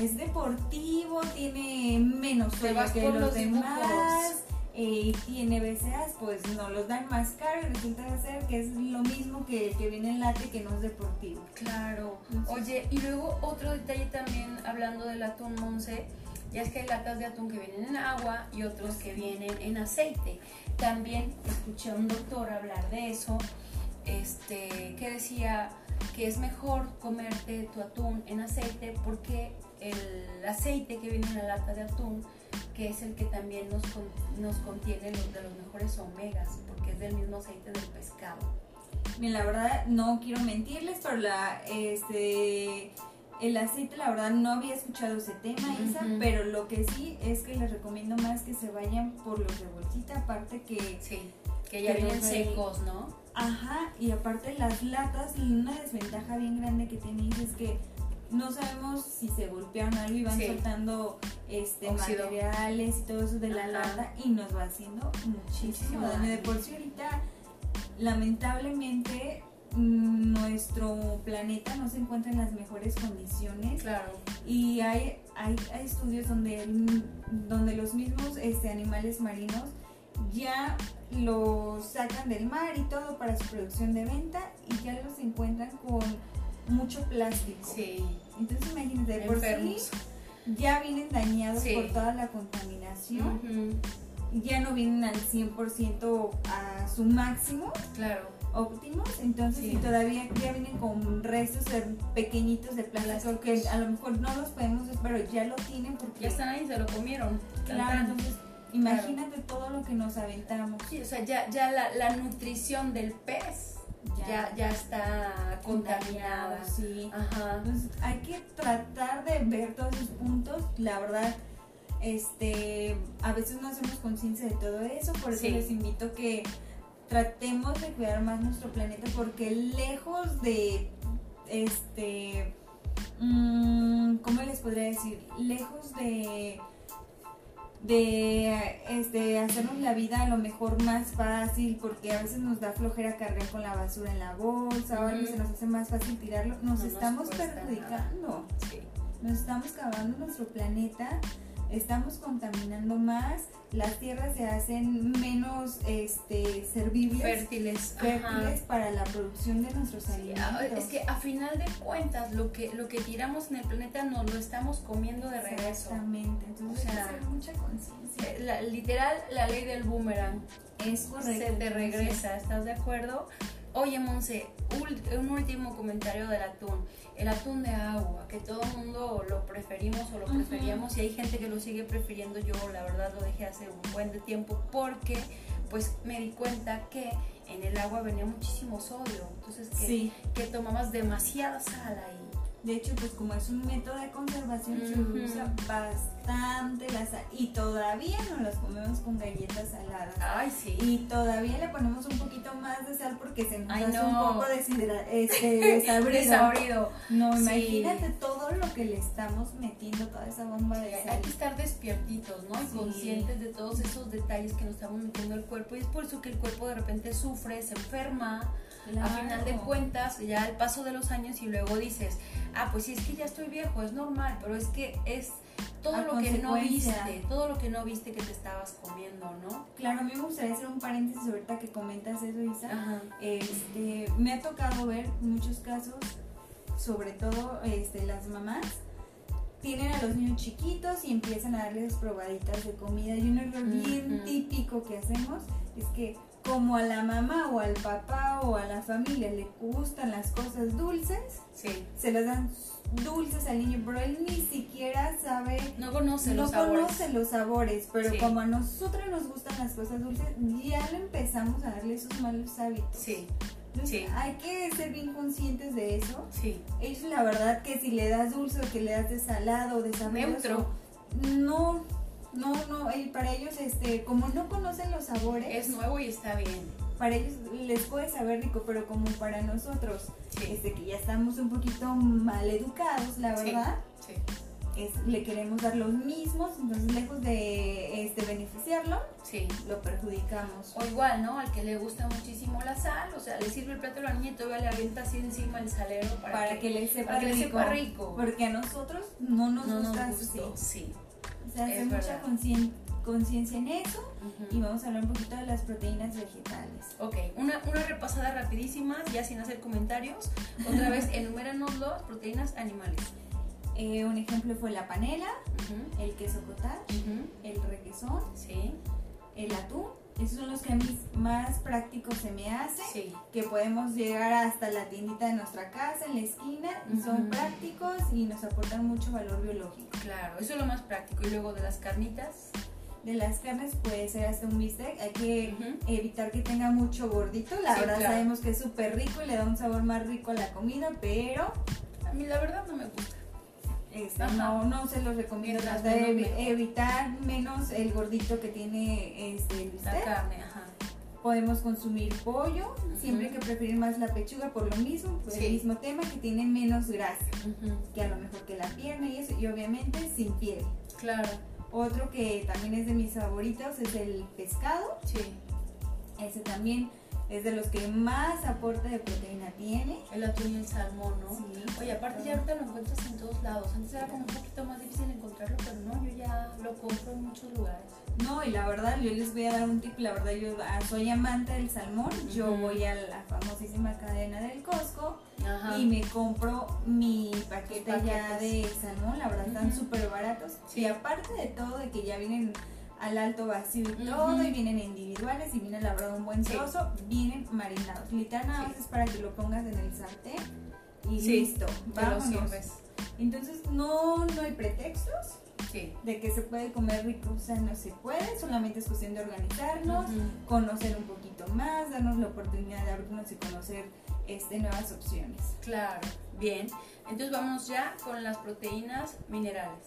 [SPEAKER 2] es deportivo, tiene menos suelo que los, demás. Eh, tiene BCAs, pues nos los dan más caro y resulta ser que es lo mismo que el que viene en late que no es deportivo.
[SPEAKER 1] Claro. Oye, y luego otro detalle también hablando del atún Monse, ya es que hay latas de atún que vienen en agua y otros que vienen en aceite. También escuché a un doctor hablar de eso, este, que decía que es mejor comerte tu atún en aceite porque el aceite que viene en la lata de atún, que es el que también nos, nos contiene los de los mejores omegas, porque es del mismo aceite del pescado.
[SPEAKER 2] Bien, la verdad no quiero mentirles, pero la, este, el aceite, la verdad no había escuchado ese tema, Isa, pero lo que sí es que les recomiendo más que se vayan por los de bolsita, aparte que...
[SPEAKER 1] Sí, que ya vienen secos, ¿no?
[SPEAKER 2] Ajá, y aparte las latas, una desventaja bien grande que tenéis es que no sabemos si se golpearon algo y van soltando este materiales y todo eso de la lata y nos va haciendo muchísimo daño. De por sí ahorita, lamentablemente, mm, nuestro planeta no se encuentra en las mejores condiciones.
[SPEAKER 1] Claro.
[SPEAKER 2] Y hay, hay, estudios donde, donde los mismos este, animales marinos ya los sacan del mar y todo para su producción de venta y ya los encuentran con mucho plástico.
[SPEAKER 1] Sí.
[SPEAKER 2] Entonces imagínate, por sí ya vienen dañados por toda la contaminación. Ya no vienen al 100% a su máximo.
[SPEAKER 1] Claro.
[SPEAKER 2] Óptimos, entonces y todavía ya vienen con restos pequeñitos de plástico que a lo mejor no los podemos pero ya lo tienen porque
[SPEAKER 1] ya están ahí, se lo comieron.
[SPEAKER 2] Claro, entonces imagínate todo lo que nos aventamos.
[SPEAKER 1] Sí, o sea, ya, ya la, la nutrición del pez ya, ya, está contaminada.
[SPEAKER 2] Sí. Entonces hay que tratar de ver todos esos puntos. La verdad, este, a veces no hacemos conciencia de todo eso, por eso les invito que tratemos de cuidar más nuestro planeta porque lejos de este mmm, ¿cómo les podría decir? Lejos de de este, hacernos la vida a lo mejor más fácil, porque a veces nos da flojera cargar con la basura en la bolsa, o se nos hace más fácil tirarlo, nos estamos perjudicando, nos estamos acabando nuestro planeta estamos contaminando más, las tierras se hacen menos este, servibles,
[SPEAKER 1] fértiles,
[SPEAKER 2] fértiles para la producción de nuestros alimentos.
[SPEAKER 1] es que a final de cuentas lo que lo que tiramos en el planeta nos lo estamos comiendo de regreso.
[SPEAKER 2] Exactamente, entonces o mucha conciencia.
[SPEAKER 1] Eh, literal, la ley del boomerang.
[SPEAKER 2] Es correcto.
[SPEAKER 1] Se te regresa, ¿estás de acuerdo? Oye, Monse, un último comentario del atún. El atún de agua, que todo el mundo lo preferimos o lo preferíamos y hay gente que lo sigue prefiriendo. Yo, la verdad, lo dejé hace un buen de tiempo porque pues me di cuenta que en el agua venía muchísimo sodio. Entonces, que, que tomabas demasiada sal ahí.
[SPEAKER 2] De hecho, pues como es un método de conservación, se usa bastante la sal. Y todavía nos las comemos con galletas saladas.
[SPEAKER 1] Ay, sí.
[SPEAKER 2] Y todavía le ponemos un poquito más de sal porque se nos hace un poco este, desabrido.
[SPEAKER 1] desabrido.
[SPEAKER 2] No, imagínate todo lo que le estamos metiendo, toda esa bomba de sal.
[SPEAKER 1] Hay que estar despiertitos, ¿no? Y
[SPEAKER 2] Sí.
[SPEAKER 1] conscientes de todos esos detalles que nos estamos metiendo al cuerpo. Y es por eso que el cuerpo de repente sufre, se enferma. A
[SPEAKER 2] Claro.
[SPEAKER 1] final de cuentas, ya al paso de los años y luego dices, ah, pues sí, es que ya estoy viejo, es normal, pero es que es todo
[SPEAKER 2] A
[SPEAKER 1] lo que no viste, todo lo que no viste que te estabas comiendo, ¿no?
[SPEAKER 2] Claro, a mí me gustaría hacer un paréntesis ahorita que comentas eso, Isa.
[SPEAKER 1] Ajá.
[SPEAKER 2] Este, me ha tocado ver muchos casos, sobre todo este, las mamás, tienen a los niños chiquitos y empiezan a darles probaditas de comida. Y un error bien típico que hacemos es que como a la mamá o al papá o a la familia le gustan las cosas dulces,
[SPEAKER 1] Sí.
[SPEAKER 2] se las dan dulces al niño, pero él ni siquiera sabe
[SPEAKER 1] No conoce
[SPEAKER 2] no
[SPEAKER 1] los sabores.
[SPEAKER 2] conoce los sabores, pero
[SPEAKER 1] Sí.
[SPEAKER 2] como a nosotros nos gustan las cosas dulces, ya le empezamos a darle esos malos hábitos.
[SPEAKER 1] Sí,
[SPEAKER 2] Entonces,
[SPEAKER 1] sí.
[SPEAKER 2] hay que ser bien conscientes de eso.
[SPEAKER 1] sí.
[SPEAKER 2] Ellos la verdad que si le das dulce o que le das de salado o de sabroso,
[SPEAKER 1] Neutro.
[SPEAKER 2] no, no, no, el- para ellos este, como no conocen los sabores,
[SPEAKER 1] Es nuevo y está bien.
[SPEAKER 2] para ellos les puede saber rico, pero como para nosotros,
[SPEAKER 1] Sí.
[SPEAKER 2] este, que ya estamos un poquito mal educados, la verdad,
[SPEAKER 1] Sí.
[SPEAKER 2] es- le queremos dar los mismos, entonces lejos de este, beneficiarlo,
[SPEAKER 1] Sí.
[SPEAKER 2] lo perjudicamos.
[SPEAKER 1] O igual, ¿no? Al que le gusta muchísimo la sal, o sea, le sirve el plato a la niña y todavía le avienta así encima el salero para,
[SPEAKER 2] Para que le sepa
[SPEAKER 1] para que le
[SPEAKER 2] rico.
[SPEAKER 1] sepa rico.
[SPEAKER 2] Porque a nosotros no nos
[SPEAKER 1] no
[SPEAKER 2] gusta
[SPEAKER 1] nos
[SPEAKER 2] así.
[SPEAKER 1] gustó, sí.
[SPEAKER 2] Sea, hacer mucha conciencia en eso y vamos a hablar un poquito de las proteínas vegetales.
[SPEAKER 1] Ok, una, una repasada rapidísima, ya sin hacer comentarios. Otra vez, enuméranos las proteínas animales.
[SPEAKER 2] Eh, un ejemplo fue la panela, el queso cottage, el requesón,
[SPEAKER 1] Sí,
[SPEAKER 2] el atún. Esos son los mí más prácticos se me hacen.
[SPEAKER 1] sí.
[SPEAKER 2] que podemos llegar hasta la tiendita de nuestra casa, en la esquina, y son prácticos y nos aportan mucho valor biológico.
[SPEAKER 1] Claro, eso es lo más práctico. Y luego de las carnitas.
[SPEAKER 2] De las carnes puede ser hasta un bistec, hay que evitar que tenga mucho gordito, la
[SPEAKER 1] Sí,
[SPEAKER 2] verdad
[SPEAKER 1] claro.
[SPEAKER 2] sabemos que es súper rico y le da un sabor más rico a la comida, pero
[SPEAKER 1] A mí la verdad no me gusta.
[SPEAKER 2] Este, no, no se los recomiendo,
[SPEAKER 1] Mientras
[SPEAKER 2] tratar de
[SPEAKER 1] menos
[SPEAKER 2] evitar menos el gordito que tiene este, el
[SPEAKER 1] La carne, ajá.
[SPEAKER 2] Podemos consumir pollo, siempre que preferir más la pechuga por lo mismo, por
[SPEAKER 1] Sí.
[SPEAKER 2] el mismo tema que tiene menos grasa. Que a lo mejor que la pierna y eso, y obviamente sin piel.
[SPEAKER 1] Claro,
[SPEAKER 2] Otro que también es de mis favoritos es el pescado.
[SPEAKER 1] sí.
[SPEAKER 2] Ese también es de los que más aporte de proteína tiene.
[SPEAKER 1] El atún y el salmón, ¿no?
[SPEAKER 2] Sí.
[SPEAKER 1] Oye, aparte ya ahorita lo encuentras en todos lados. Antes era como un poquito más difícil encontrarlo, pero no, yo ya lo compro en muchos lugares.
[SPEAKER 2] No, y la verdad, yo les voy a dar un tip. La verdad, yo ah, soy amante del salmón. Yo voy a la famosísima cadena del Costco
[SPEAKER 1] Ajá.
[SPEAKER 2] y me compro mi paquete ya de salmón. La verdad, están súper baratos.
[SPEAKER 1] Sí.
[SPEAKER 2] Y aparte de todo, de que ya vienen al alto vacío y todo, y vienen individuales, y viene la verdad un buen
[SPEAKER 1] Sí.
[SPEAKER 2] trozo, vienen marinados. Literal, nada
[SPEAKER 1] Sí.
[SPEAKER 2] más es para que lo pongas en el sartén y
[SPEAKER 1] Sí,
[SPEAKER 2] listo. Vámonos. Entonces, no, no hay pretextos de que se puede comer rico, o sea, no se puede, solamente es cuestión de organizarnos, conocer un poquito más, darnos la oportunidad de abrirnos y conocer este, nuevas opciones.
[SPEAKER 1] Claro. Bien. Entonces vamos ya con las proteínas minerales.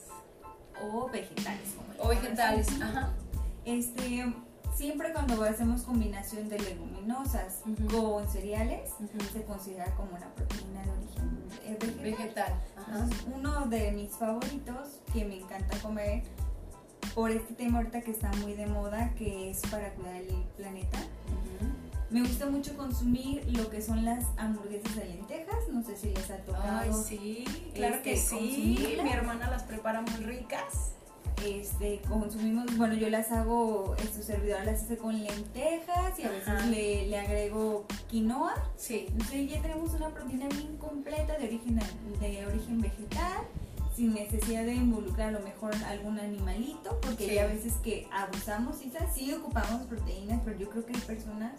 [SPEAKER 2] O vegetales. como
[SPEAKER 1] O vegetales. Ajá.
[SPEAKER 2] Este, siempre cuando hacemos combinación de leguminosas
[SPEAKER 1] Ujú.
[SPEAKER 2] con cereales, se considera como una proteína de origen eh, vegetal.
[SPEAKER 1] Vegetal.
[SPEAKER 2] Entonces, uno de mis favoritos que me encanta comer por este tema ahorita que está muy de moda, que es para cuidar el planeta.
[SPEAKER 1] Ujú.
[SPEAKER 2] Me gusta mucho consumir lo que son las hamburguesas de lentejas. No sé si les ha tocado.
[SPEAKER 1] Ay, sí, claro que
[SPEAKER 2] este,
[SPEAKER 1] sí. Mi hermana las prepara muy ricas.
[SPEAKER 2] Este, consumimos, bueno, yo las hago, su servidora las hace con lentejas y a veces le, le agrego quinoa.
[SPEAKER 1] Sí.
[SPEAKER 2] Entonces ya tenemos una proteína bien completa de origen, de origen vegetal, sin necesidad de involucrar a lo mejor algún animalito, porque
[SPEAKER 1] Sí.
[SPEAKER 2] hay a veces que abusamos y sí ocupamos proteínas, pero yo creo que hay personas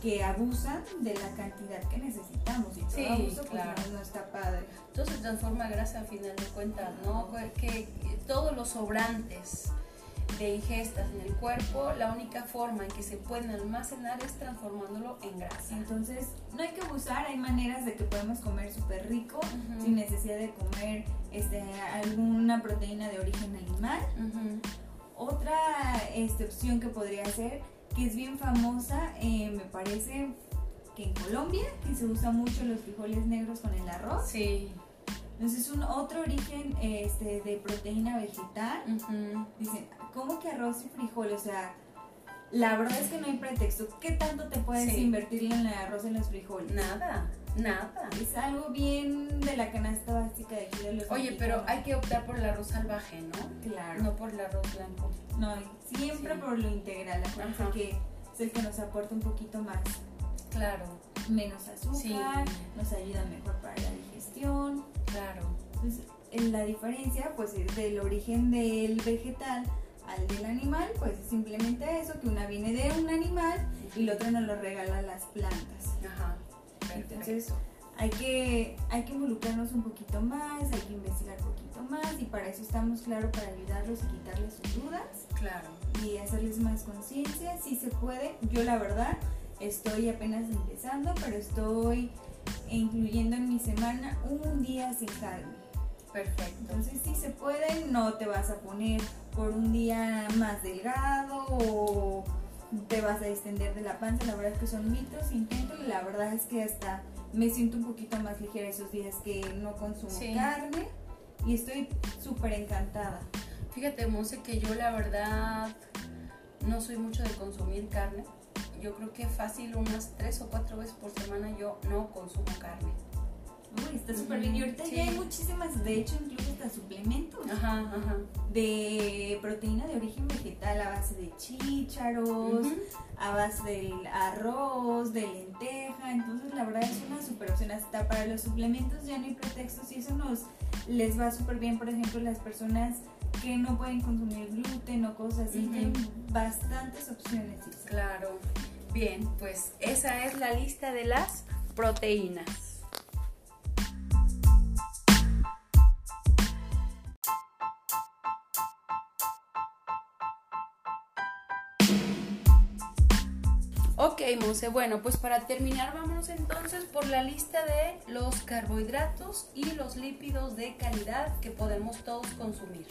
[SPEAKER 2] que abusan de la cantidad que necesitamos y todo
[SPEAKER 1] Sí,
[SPEAKER 2] abuso pues
[SPEAKER 1] claro.
[SPEAKER 2] no, no está padre.
[SPEAKER 1] Todo se transforma grasa al final de cuentas, ¿no? Que, que todos los sobrantes de ingestas en el cuerpo, la única forma en que se pueden almacenar es transformándolo en grasa.
[SPEAKER 2] Entonces, no hay que abusar, hay maneras de que podemos comer súper rico sin necesidad de comer este, alguna proteína de origen animal. Otra este, opción que podría ser, que es bien famosa, eh, me parece que en Colombia, que se usa mucho los frijoles negros con el arroz.
[SPEAKER 1] Sí.
[SPEAKER 2] Entonces es un otro origen este, de proteína vegetal. Dicen, ¿cómo que arroz y frijol? O sea, la verdad es que no hay pretexto. ¿Qué tanto te puedes invertir en el arroz y en los frijoles?
[SPEAKER 1] Nada. Nada.
[SPEAKER 2] Es algo bien de la canasta básica de aquí de los
[SPEAKER 1] Oye, pero hay que optar por el arroz salvaje, ¿no?
[SPEAKER 2] Claro.
[SPEAKER 1] No por el arroz blanco.
[SPEAKER 2] No, siempre por lo integral. Acuérdense que es el que nos aporta un poquito más.
[SPEAKER 1] Claro.
[SPEAKER 2] Menos azúcar, nos ayuda mejor para la digestión.
[SPEAKER 1] Claro.
[SPEAKER 2] Entonces, en la diferencia, pues, es del origen del vegetal al del animal, pues es simplemente eso, que una viene de un animal y la otra nos lo regala las plantas.
[SPEAKER 1] Ajá.
[SPEAKER 2] Entonces hay que, hay que involucrarnos un poquito más, hay que investigar un poquito más y para eso estamos, claro, para ayudarlos y quitarles sus dudas.
[SPEAKER 1] Claro.
[SPEAKER 2] Y hacerles más conciencia, si se puede. Yo la verdad estoy apenas empezando, pero estoy incluyendo en mi semana un día sin carne.
[SPEAKER 1] Perfecto.
[SPEAKER 2] Entonces si se puede, no te vas a poner por un día más delgado o te vas a extender de la panza, la verdad es que son mitos, intento y la verdad es que hasta me siento un poquito más ligera esos días que no consumo carne y estoy súper encantada.
[SPEAKER 1] Fíjate, Monse, que yo la verdad no soy mucho de consumir carne. Yo creo que fácil unas tres o cuatro veces por semana yo no consumo carne.
[SPEAKER 2] Uy, está súper bien. Y ahorita ya hay muchísimas, de hecho, incluso hasta suplementos de proteína de origen vegetal a base de chícharos, a base del arroz, de lenteja. Entonces, la verdad es una súper opción. Hasta para los suplementos ya no hay pretextos y eso nos les va súper bien, por ejemplo, las personas que no pueden consumir gluten o cosas así. Tienen bastantes opciones.
[SPEAKER 1] Claro. Bien, pues esa es la lista de las proteínas. Monse, bueno, pues para terminar vámonos entonces por la lista de los carbohidratos y los lípidos de calidad que podemos todos consumir.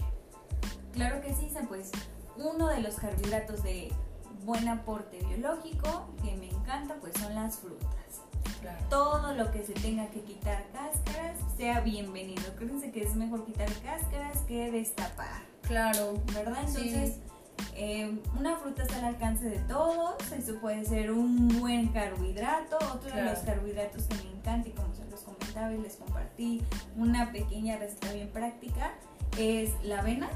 [SPEAKER 2] Claro que sí, pues uno de los carbohidratos de buen aporte biológico que me encanta pues son las frutas. Todo lo que se tenga que quitar cáscaras sea bienvenido. Acuérdense que es mejor quitar cáscaras que destapar.
[SPEAKER 1] Claro.
[SPEAKER 2] ¿Verdad? Entonces... Eh, una fruta está al alcance de todos, eso puede ser un buen carbohidrato, otro de los carbohidratos que me encanta y como se los comentaba y les compartí una pequeña receta bien práctica es la avena,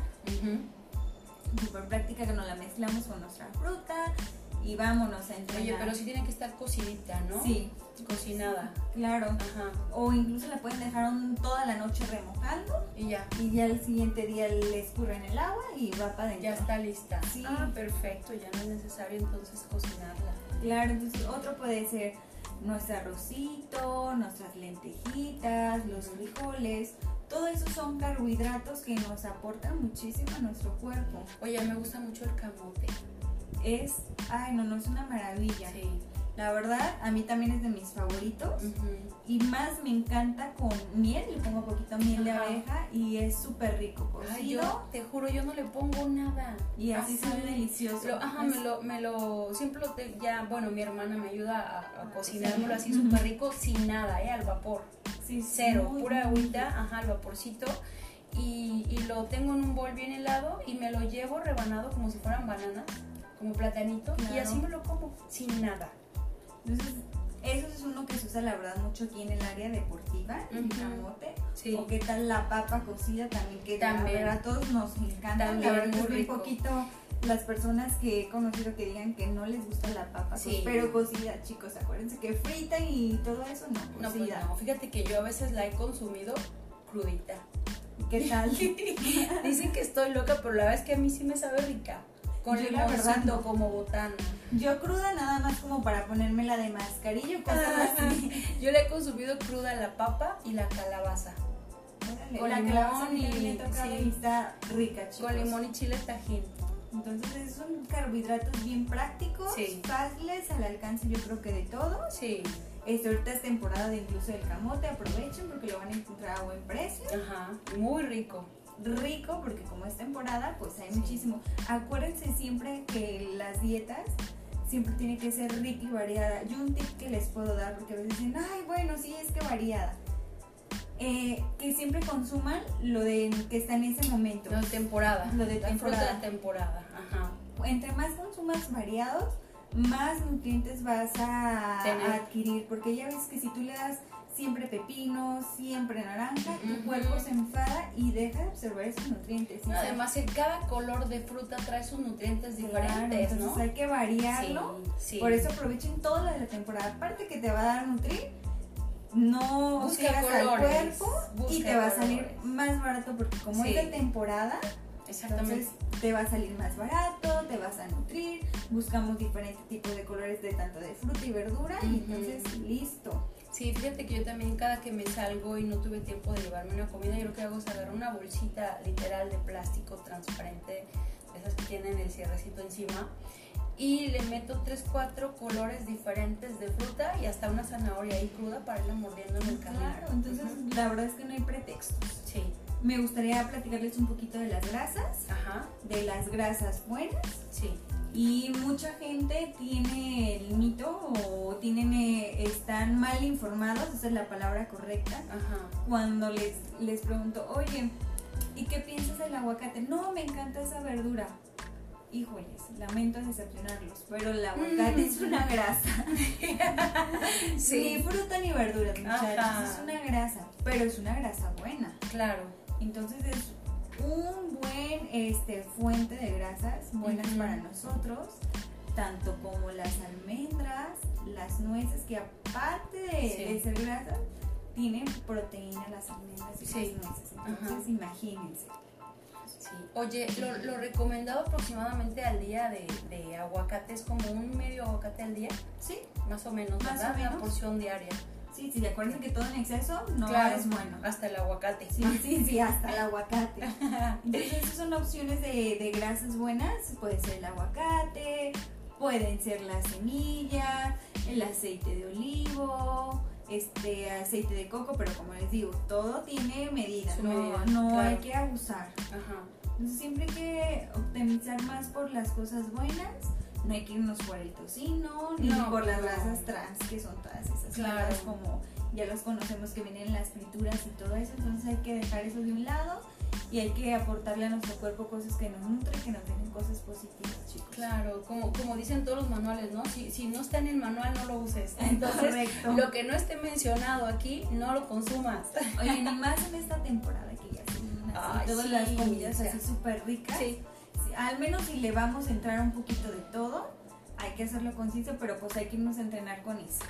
[SPEAKER 2] súper práctica que nos la mezclamos con nuestra fruta y vámonos a entrenar.
[SPEAKER 1] Oye, pero sí tiene que estar cocidita, ¿no?
[SPEAKER 2] Sí.
[SPEAKER 1] Cocinada.
[SPEAKER 2] Claro. Ajá. O incluso la pueden dejar toda la noche remojando.
[SPEAKER 1] Y ya.
[SPEAKER 2] Y ya el siguiente día le escurren el agua y va para adentro.
[SPEAKER 1] Ya está lista.
[SPEAKER 2] Sí.
[SPEAKER 1] Ah, perfecto. Ya no es necesario entonces cocinarla.
[SPEAKER 2] Claro, entonces otro puede ser nuestro arrocito, nuestras lentejitas, los frijoles. Todo eso son carbohidratos que nos aportan muchísimo a nuestro cuerpo.
[SPEAKER 1] Oye, me gusta mucho el camote
[SPEAKER 2] es, ay, no, no, es una maravilla. La verdad, a mí también es de mis favoritos. Y más me encanta con miel, le pongo poquito miel de abeja y es súper rico.
[SPEAKER 1] Cocido. te juro, yo no le pongo nada.
[SPEAKER 2] Y así, sabe delicioso.
[SPEAKER 1] ajá, me lo, me lo, siempre lo ya, bueno, mi hermana me ayuda a, a cocinármelo así súper rico, sin nada, ¿eh? Al vapor. Sí, Cero, pura agüita, ajá, al vaporcito. Y, y lo tengo en un bol bien helado y me lo llevo rebanado como si fueran bananas como platanito y así me lo como sin nada.
[SPEAKER 2] Entonces, eso es uno que se usa la verdad mucho aquí en el área deportiva, el camote. O qué tal la papa cocida también, que también. a todos nos encanta. También, la verdad es un poquito las personas que he conocido que digan que no les gusta la papa, sí. pero cocida, chicos, acuérdense que frita y todo eso no,
[SPEAKER 1] No, pues no, fíjate que yo a veces la he consumido crudita.
[SPEAKER 2] ¿Qué tal?
[SPEAKER 1] Dicen que estoy loca, pero la verdad es que a mí sí me sabe rica. Con el limoncito como botana.
[SPEAKER 2] Yo cruda nada más como para ponérmela de mascarilla o cosas así.
[SPEAKER 1] Yo le he consumido cruda la papa y la calabaza.
[SPEAKER 2] Con la limón y, sí. está rica, chicos.
[SPEAKER 1] Con limón y chile tajín.
[SPEAKER 2] Entonces son carbohidratos bien prácticos, fáciles, al alcance yo creo que de todos.
[SPEAKER 1] Sí.
[SPEAKER 2] Este, ahorita es temporada de incluso el camote, aprovechen porque lo van a encontrar a buen precio.
[SPEAKER 1] Ajá, muy rico
[SPEAKER 2] rico porque como es temporada, pues hay muchísimo. Acuérdense siempre que las dietas siempre tiene que ser rica y variada. Yo un tip que les puedo dar, porque a veces dicen, ay, bueno, sí, es que variada. eh, que siempre consuman lo de que está en ese momento.
[SPEAKER 1] Lo de temporada.
[SPEAKER 2] Lo de
[SPEAKER 1] La
[SPEAKER 2] temporada.
[SPEAKER 1] fruta de temporada. Ajá.
[SPEAKER 2] Entre más consumas variados, más nutrientes vas a, a adquirir, porque ya ves que si tú le das siempre pepino, siempre naranja, tu cuerpo se enfada y deja de absorber esos nutrientes. ¿sí?
[SPEAKER 1] Además, cada color de fruta trae sus nutrientes
[SPEAKER 2] Claro,
[SPEAKER 1] diferentes,
[SPEAKER 2] entonces
[SPEAKER 1] ¿no?
[SPEAKER 2] hay que variarlo.
[SPEAKER 1] Sí, sí.
[SPEAKER 2] Por eso aprovechen de la temporada. Aparte que te va a dar nutrir, no
[SPEAKER 1] Busca
[SPEAKER 2] sigas al
[SPEAKER 1] colores,
[SPEAKER 2] cuerpo y te va a salir
[SPEAKER 1] colores.
[SPEAKER 2] más barato porque como es de temporada,
[SPEAKER 1] Exactamente.
[SPEAKER 2] entonces te va a salir más barato, te vas a nutrir. Buscamos diferentes tipos de colores de tanto de fruta y verdura y entonces listo.
[SPEAKER 1] Sí, fíjate que yo también cada que me salgo y no tuve tiempo de llevarme una comida, yo lo que hago es agarrar una bolsita literal de plástico transparente, esas que tienen el cierrecito encima, y le meto 3, 4 colores diferentes de fruta y hasta una zanahoria ahí cruda para irla mordiendo en el camino.
[SPEAKER 2] Claro, entonces la verdad es que no hay pretextos. Me gustaría platicarles un poquito de las grasas,
[SPEAKER 1] ajá,
[SPEAKER 2] de las grasas buenas
[SPEAKER 1] sí,
[SPEAKER 2] Y mucha gente tiene el mito o tienen, eh, están mal informados, esa es la palabra correcta,
[SPEAKER 1] ajá.
[SPEAKER 2] cuando les, les pregunto, oye, ¿y qué piensas del aguacate? No, me encanta esa verdura. Híjoles, lamento decepcionarlos, pero el aguacate es una grasa.
[SPEAKER 1] Sí.
[SPEAKER 2] Fruta ni verdura, muchachos,
[SPEAKER 1] Ajá.
[SPEAKER 2] es una grasa, pero es una grasa buena.
[SPEAKER 1] Claro,
[SPEAKER 2] Entonces es un buen este, fuente de grasas buenas para nosotros, tanto como las almendras, las nueces, que aparte de,
[SPEAKER 1] Sí.
[SPEAKER 2] de ser grasas, tienen proteína las almendras y
[SPEAKER 1] Sí.
[SPEAKER 2] las nueces. Entonces
[SPEAKER 1] Ajá.
[SPEAKER 2] imagínense.
[SPEAKER 1] sí. Oye, lo, lo recomendado aproximadamente al día de, de aguacate es como un medio aguacate al día,
[SPEAKER 2] Sí,
[SPEAKER 1] más o menos,
[SPEAKER 2] Más o
[SPEAKER 1] ¿verdad? Una
[SPEAKER 2] menos.
[SPEAKER 1] porción diaria.
[SPEAKER 2] Sí, sí, acuérdense que todo en exceso no
[SPEAKER 1] Claro,
[SPEAKER 2] es bueno.
[SPEAKER 1] Hasta el aguacate.
[SPEAKER 2] Sí, sí, sí, hasta el aguacate. Entonces, esas son opciones de, de grasas buenas. Puede ser el aguacate, pueden ser la semilla, el aceite de olivo, este aceite de coco, pero como les digo, todo tiene medida, no,
[SPEAKER 1] medida,
[SPEAKER 2] no
[SPEAKER 1] claro.
[SPEAKER 2] hay que abusar.
[SPEAKER 1] Ajá.
[SPEAKER 2] Entonces, siempre hay que optimizar más por las cosas buenas. No hay que irnos por el tocino, ni
[SPEAKER 1] No,
[SPEAKER 2] por las
[SPEAKER 1] no.
[SPEAKER 2] grasas trans, que son todas esas
[SPEAKER 1] Claro.
[SPEAKER 2] como ya los conocemos que vienen en las frituras y todo eso. Entonces hay que dejar eso de un lado y hay que aportarle a nuestro cuerpo cosas que nos nutren, que nos den cosas positivas, chicos.
[SPEAKER 1] Claro, como, como dicen todos los manuales, ¿no? Si, si no está en el manual, no lo uses. Entonces,
[SPEAKER 2] Correcto.
[SPEAKER 1] lo que no esté mencionado aquí, no lo consumas.
[SPEAKER 2] Oye, ni más en esta temporada que ya se todas
[SPEAKER 1] sí,
[SPEAKER 2] las comidas así súper ricas.
[SPEAKER 1] Sí,
[SPEAKER 2] al menos si le vamos a entrar un poquito de todo, hay que hacerlo conciso, pero pues hay que irnos a entrenar con eso.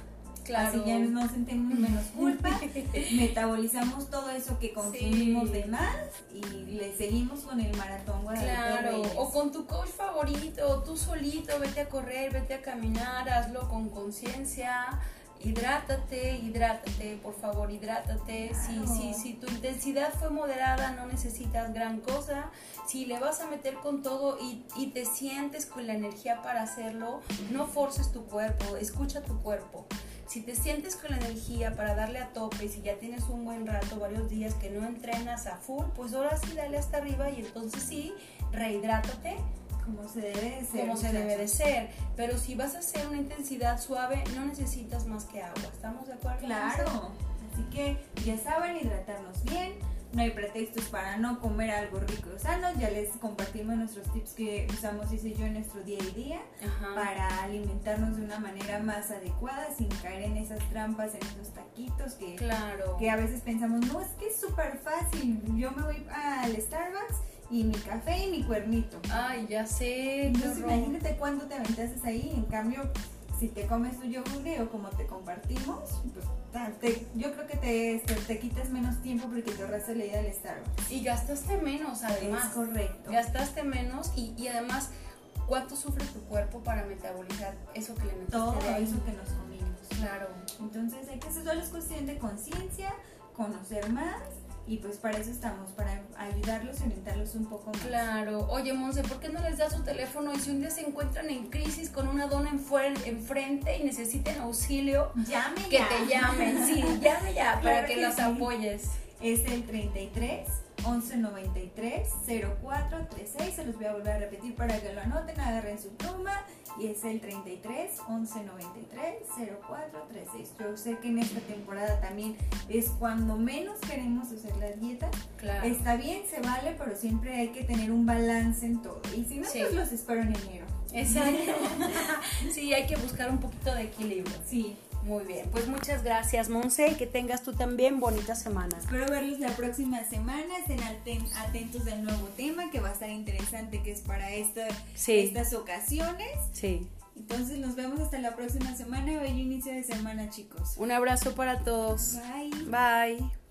[SPEAKER 1] claro.
[SPEAKER 2] Así ya no sentimos menos culpa, metabolizamos todo eso que consumimos
[SPEAKER 1] Sí.
[SPEAKER 2] de más y le seguimos con el maratón
[SPEAKER 1] Claro, o con tu coach favorito, tú solito, vete a correr, vete a caminar, hazlo con conciencia, hidrátate, hidrátate, por favor, hidrátate. Si,
[SPEAKER 2] Claro.
[SPEAKER 1] si, si tu intensidad fue moderada, no necesitas gran cosa. Si le vas a meter con todo y, y te sientes con la energía para hacerlo, no forces tu cuerpo, escucha tu cuerpo. Si te sientes con la energía para darle a tope, y si ya tienes un buen rato, varios días que no entrenas a full, pues ahora sí dale hasta arriba y entonces sí, rehidrátate
[SPEAKER 2] como se debe de ser.
[SPEAKER 1] como se debe de ser. Pero si vas a hacer una intensidad suave, no necesitas más que agua. ¿Estamos de acuerdo?
[SPEAKER 2] Claro, así que ya saben hidratarnos bien. No hay pretextos para no comer algo rico y sano. Ya les compartimos nuestros tips que usamos, hice yo, en nuestro día a día.
[SPEAKER 1] Ajá.
[SPEAKER 2] para alimentarnos de una manera más adecuada sin caer en esas trampas, en esos taquitos que,
[SPEAKER 1] Claro.
[SPEAKER 2] que a veces pensamos, no, es que es súper fácil, yo me voy al Starbucks y mi café y mi cuernito.
[SPEAKER 1] Ay, ya sé.
[SPEAKER 2] Entonces
[SPEAKER 1] horror.
[SPEAKER 2] imagínate cuánto te aventases ahí, en cambio, si te comes tu yogur o como te compartimos, pues, te- yo creo que te, te, te quitas menos tiempo porque te ahorraste la ida al Starbucks.
[SPEAKER 1] Y gastaste menos, además.
[SPEAKER 2] Es correcto.
[SPEAKER 1] Gastaste menos y, y además, ¿cuánto sufre tu cuerpo para metabolizar eso que le metiste
[SPEAKER 2] Todo
[SPEAKER 1] ahí?
[SPEAKER 2] eso que nos comimos.
[SPEAKER 1] Claro.
[SPEAKER 2] Entonces hay que hacer solo es cuestión de conciencia, conocer más y pues para eso estamos, para ayudarlos y orientarlos un poco más.
[SPEAKER 1] Claro. Oye, Monse, ¿por qué no les das su teléfono y si un día se encuentran en crisis con una dona enfrente y necesiten auxilio,
[SPEAKER 2] Llame
[SPEAKER 1] que
[SPEAKER 2] ya.
[SPEAKER 1] te llamen? Sí, llame ya para
[SPEAKER 2] Claro
[SPEAKER 1] que,
[SPEAKER 2] que
[SPEAKER 1] los
[SPEAKER 2] sí.
[SPEAKER 1] apoyes.
[SPEAKER 2] Es el 33 1193 0436. Se los voy a volver a repetir para que lo anoten, agarren su pluma y es el 33 1193 0436. Yo sé que en esta temporada también es cuando menos queremos hacer la dieta.
[SPEAKER 1] Claro.
[SPEAKER 2] Está bien, se vale, pero siempre hay que tener un balance en todo. Y si no,
[SPEAKER 1] Sí.
[SPEAKER 2] pues los espero en enero.
[SPEAKER 1] Exacto. sí, hay que buscar un poquito de equilibrio.
[SPEAKER 2] Sí.
[SPEAKER 1] Muy bien, pues muchas gracias, Monse, y que tengas tú también bonita semana.
[SPEAKER 2] Espero verlos la próxima semana. Estén aten- atentos del nuevo tema que va a estar interesante, que es para esta,
[SPEAKER 1] Sí.
[SPEAKER 2] estas ocasiones.
[SPEAKER 1] Sí.
[SPEAKER 2] Entonces nos vemos hasta la próxima semana. Bello inicio de semana, chicos.
[SPEAKER 1] Un abrazo para todos.
[SPEAKER 2] Bye.
[SPEAKER 1] Bye.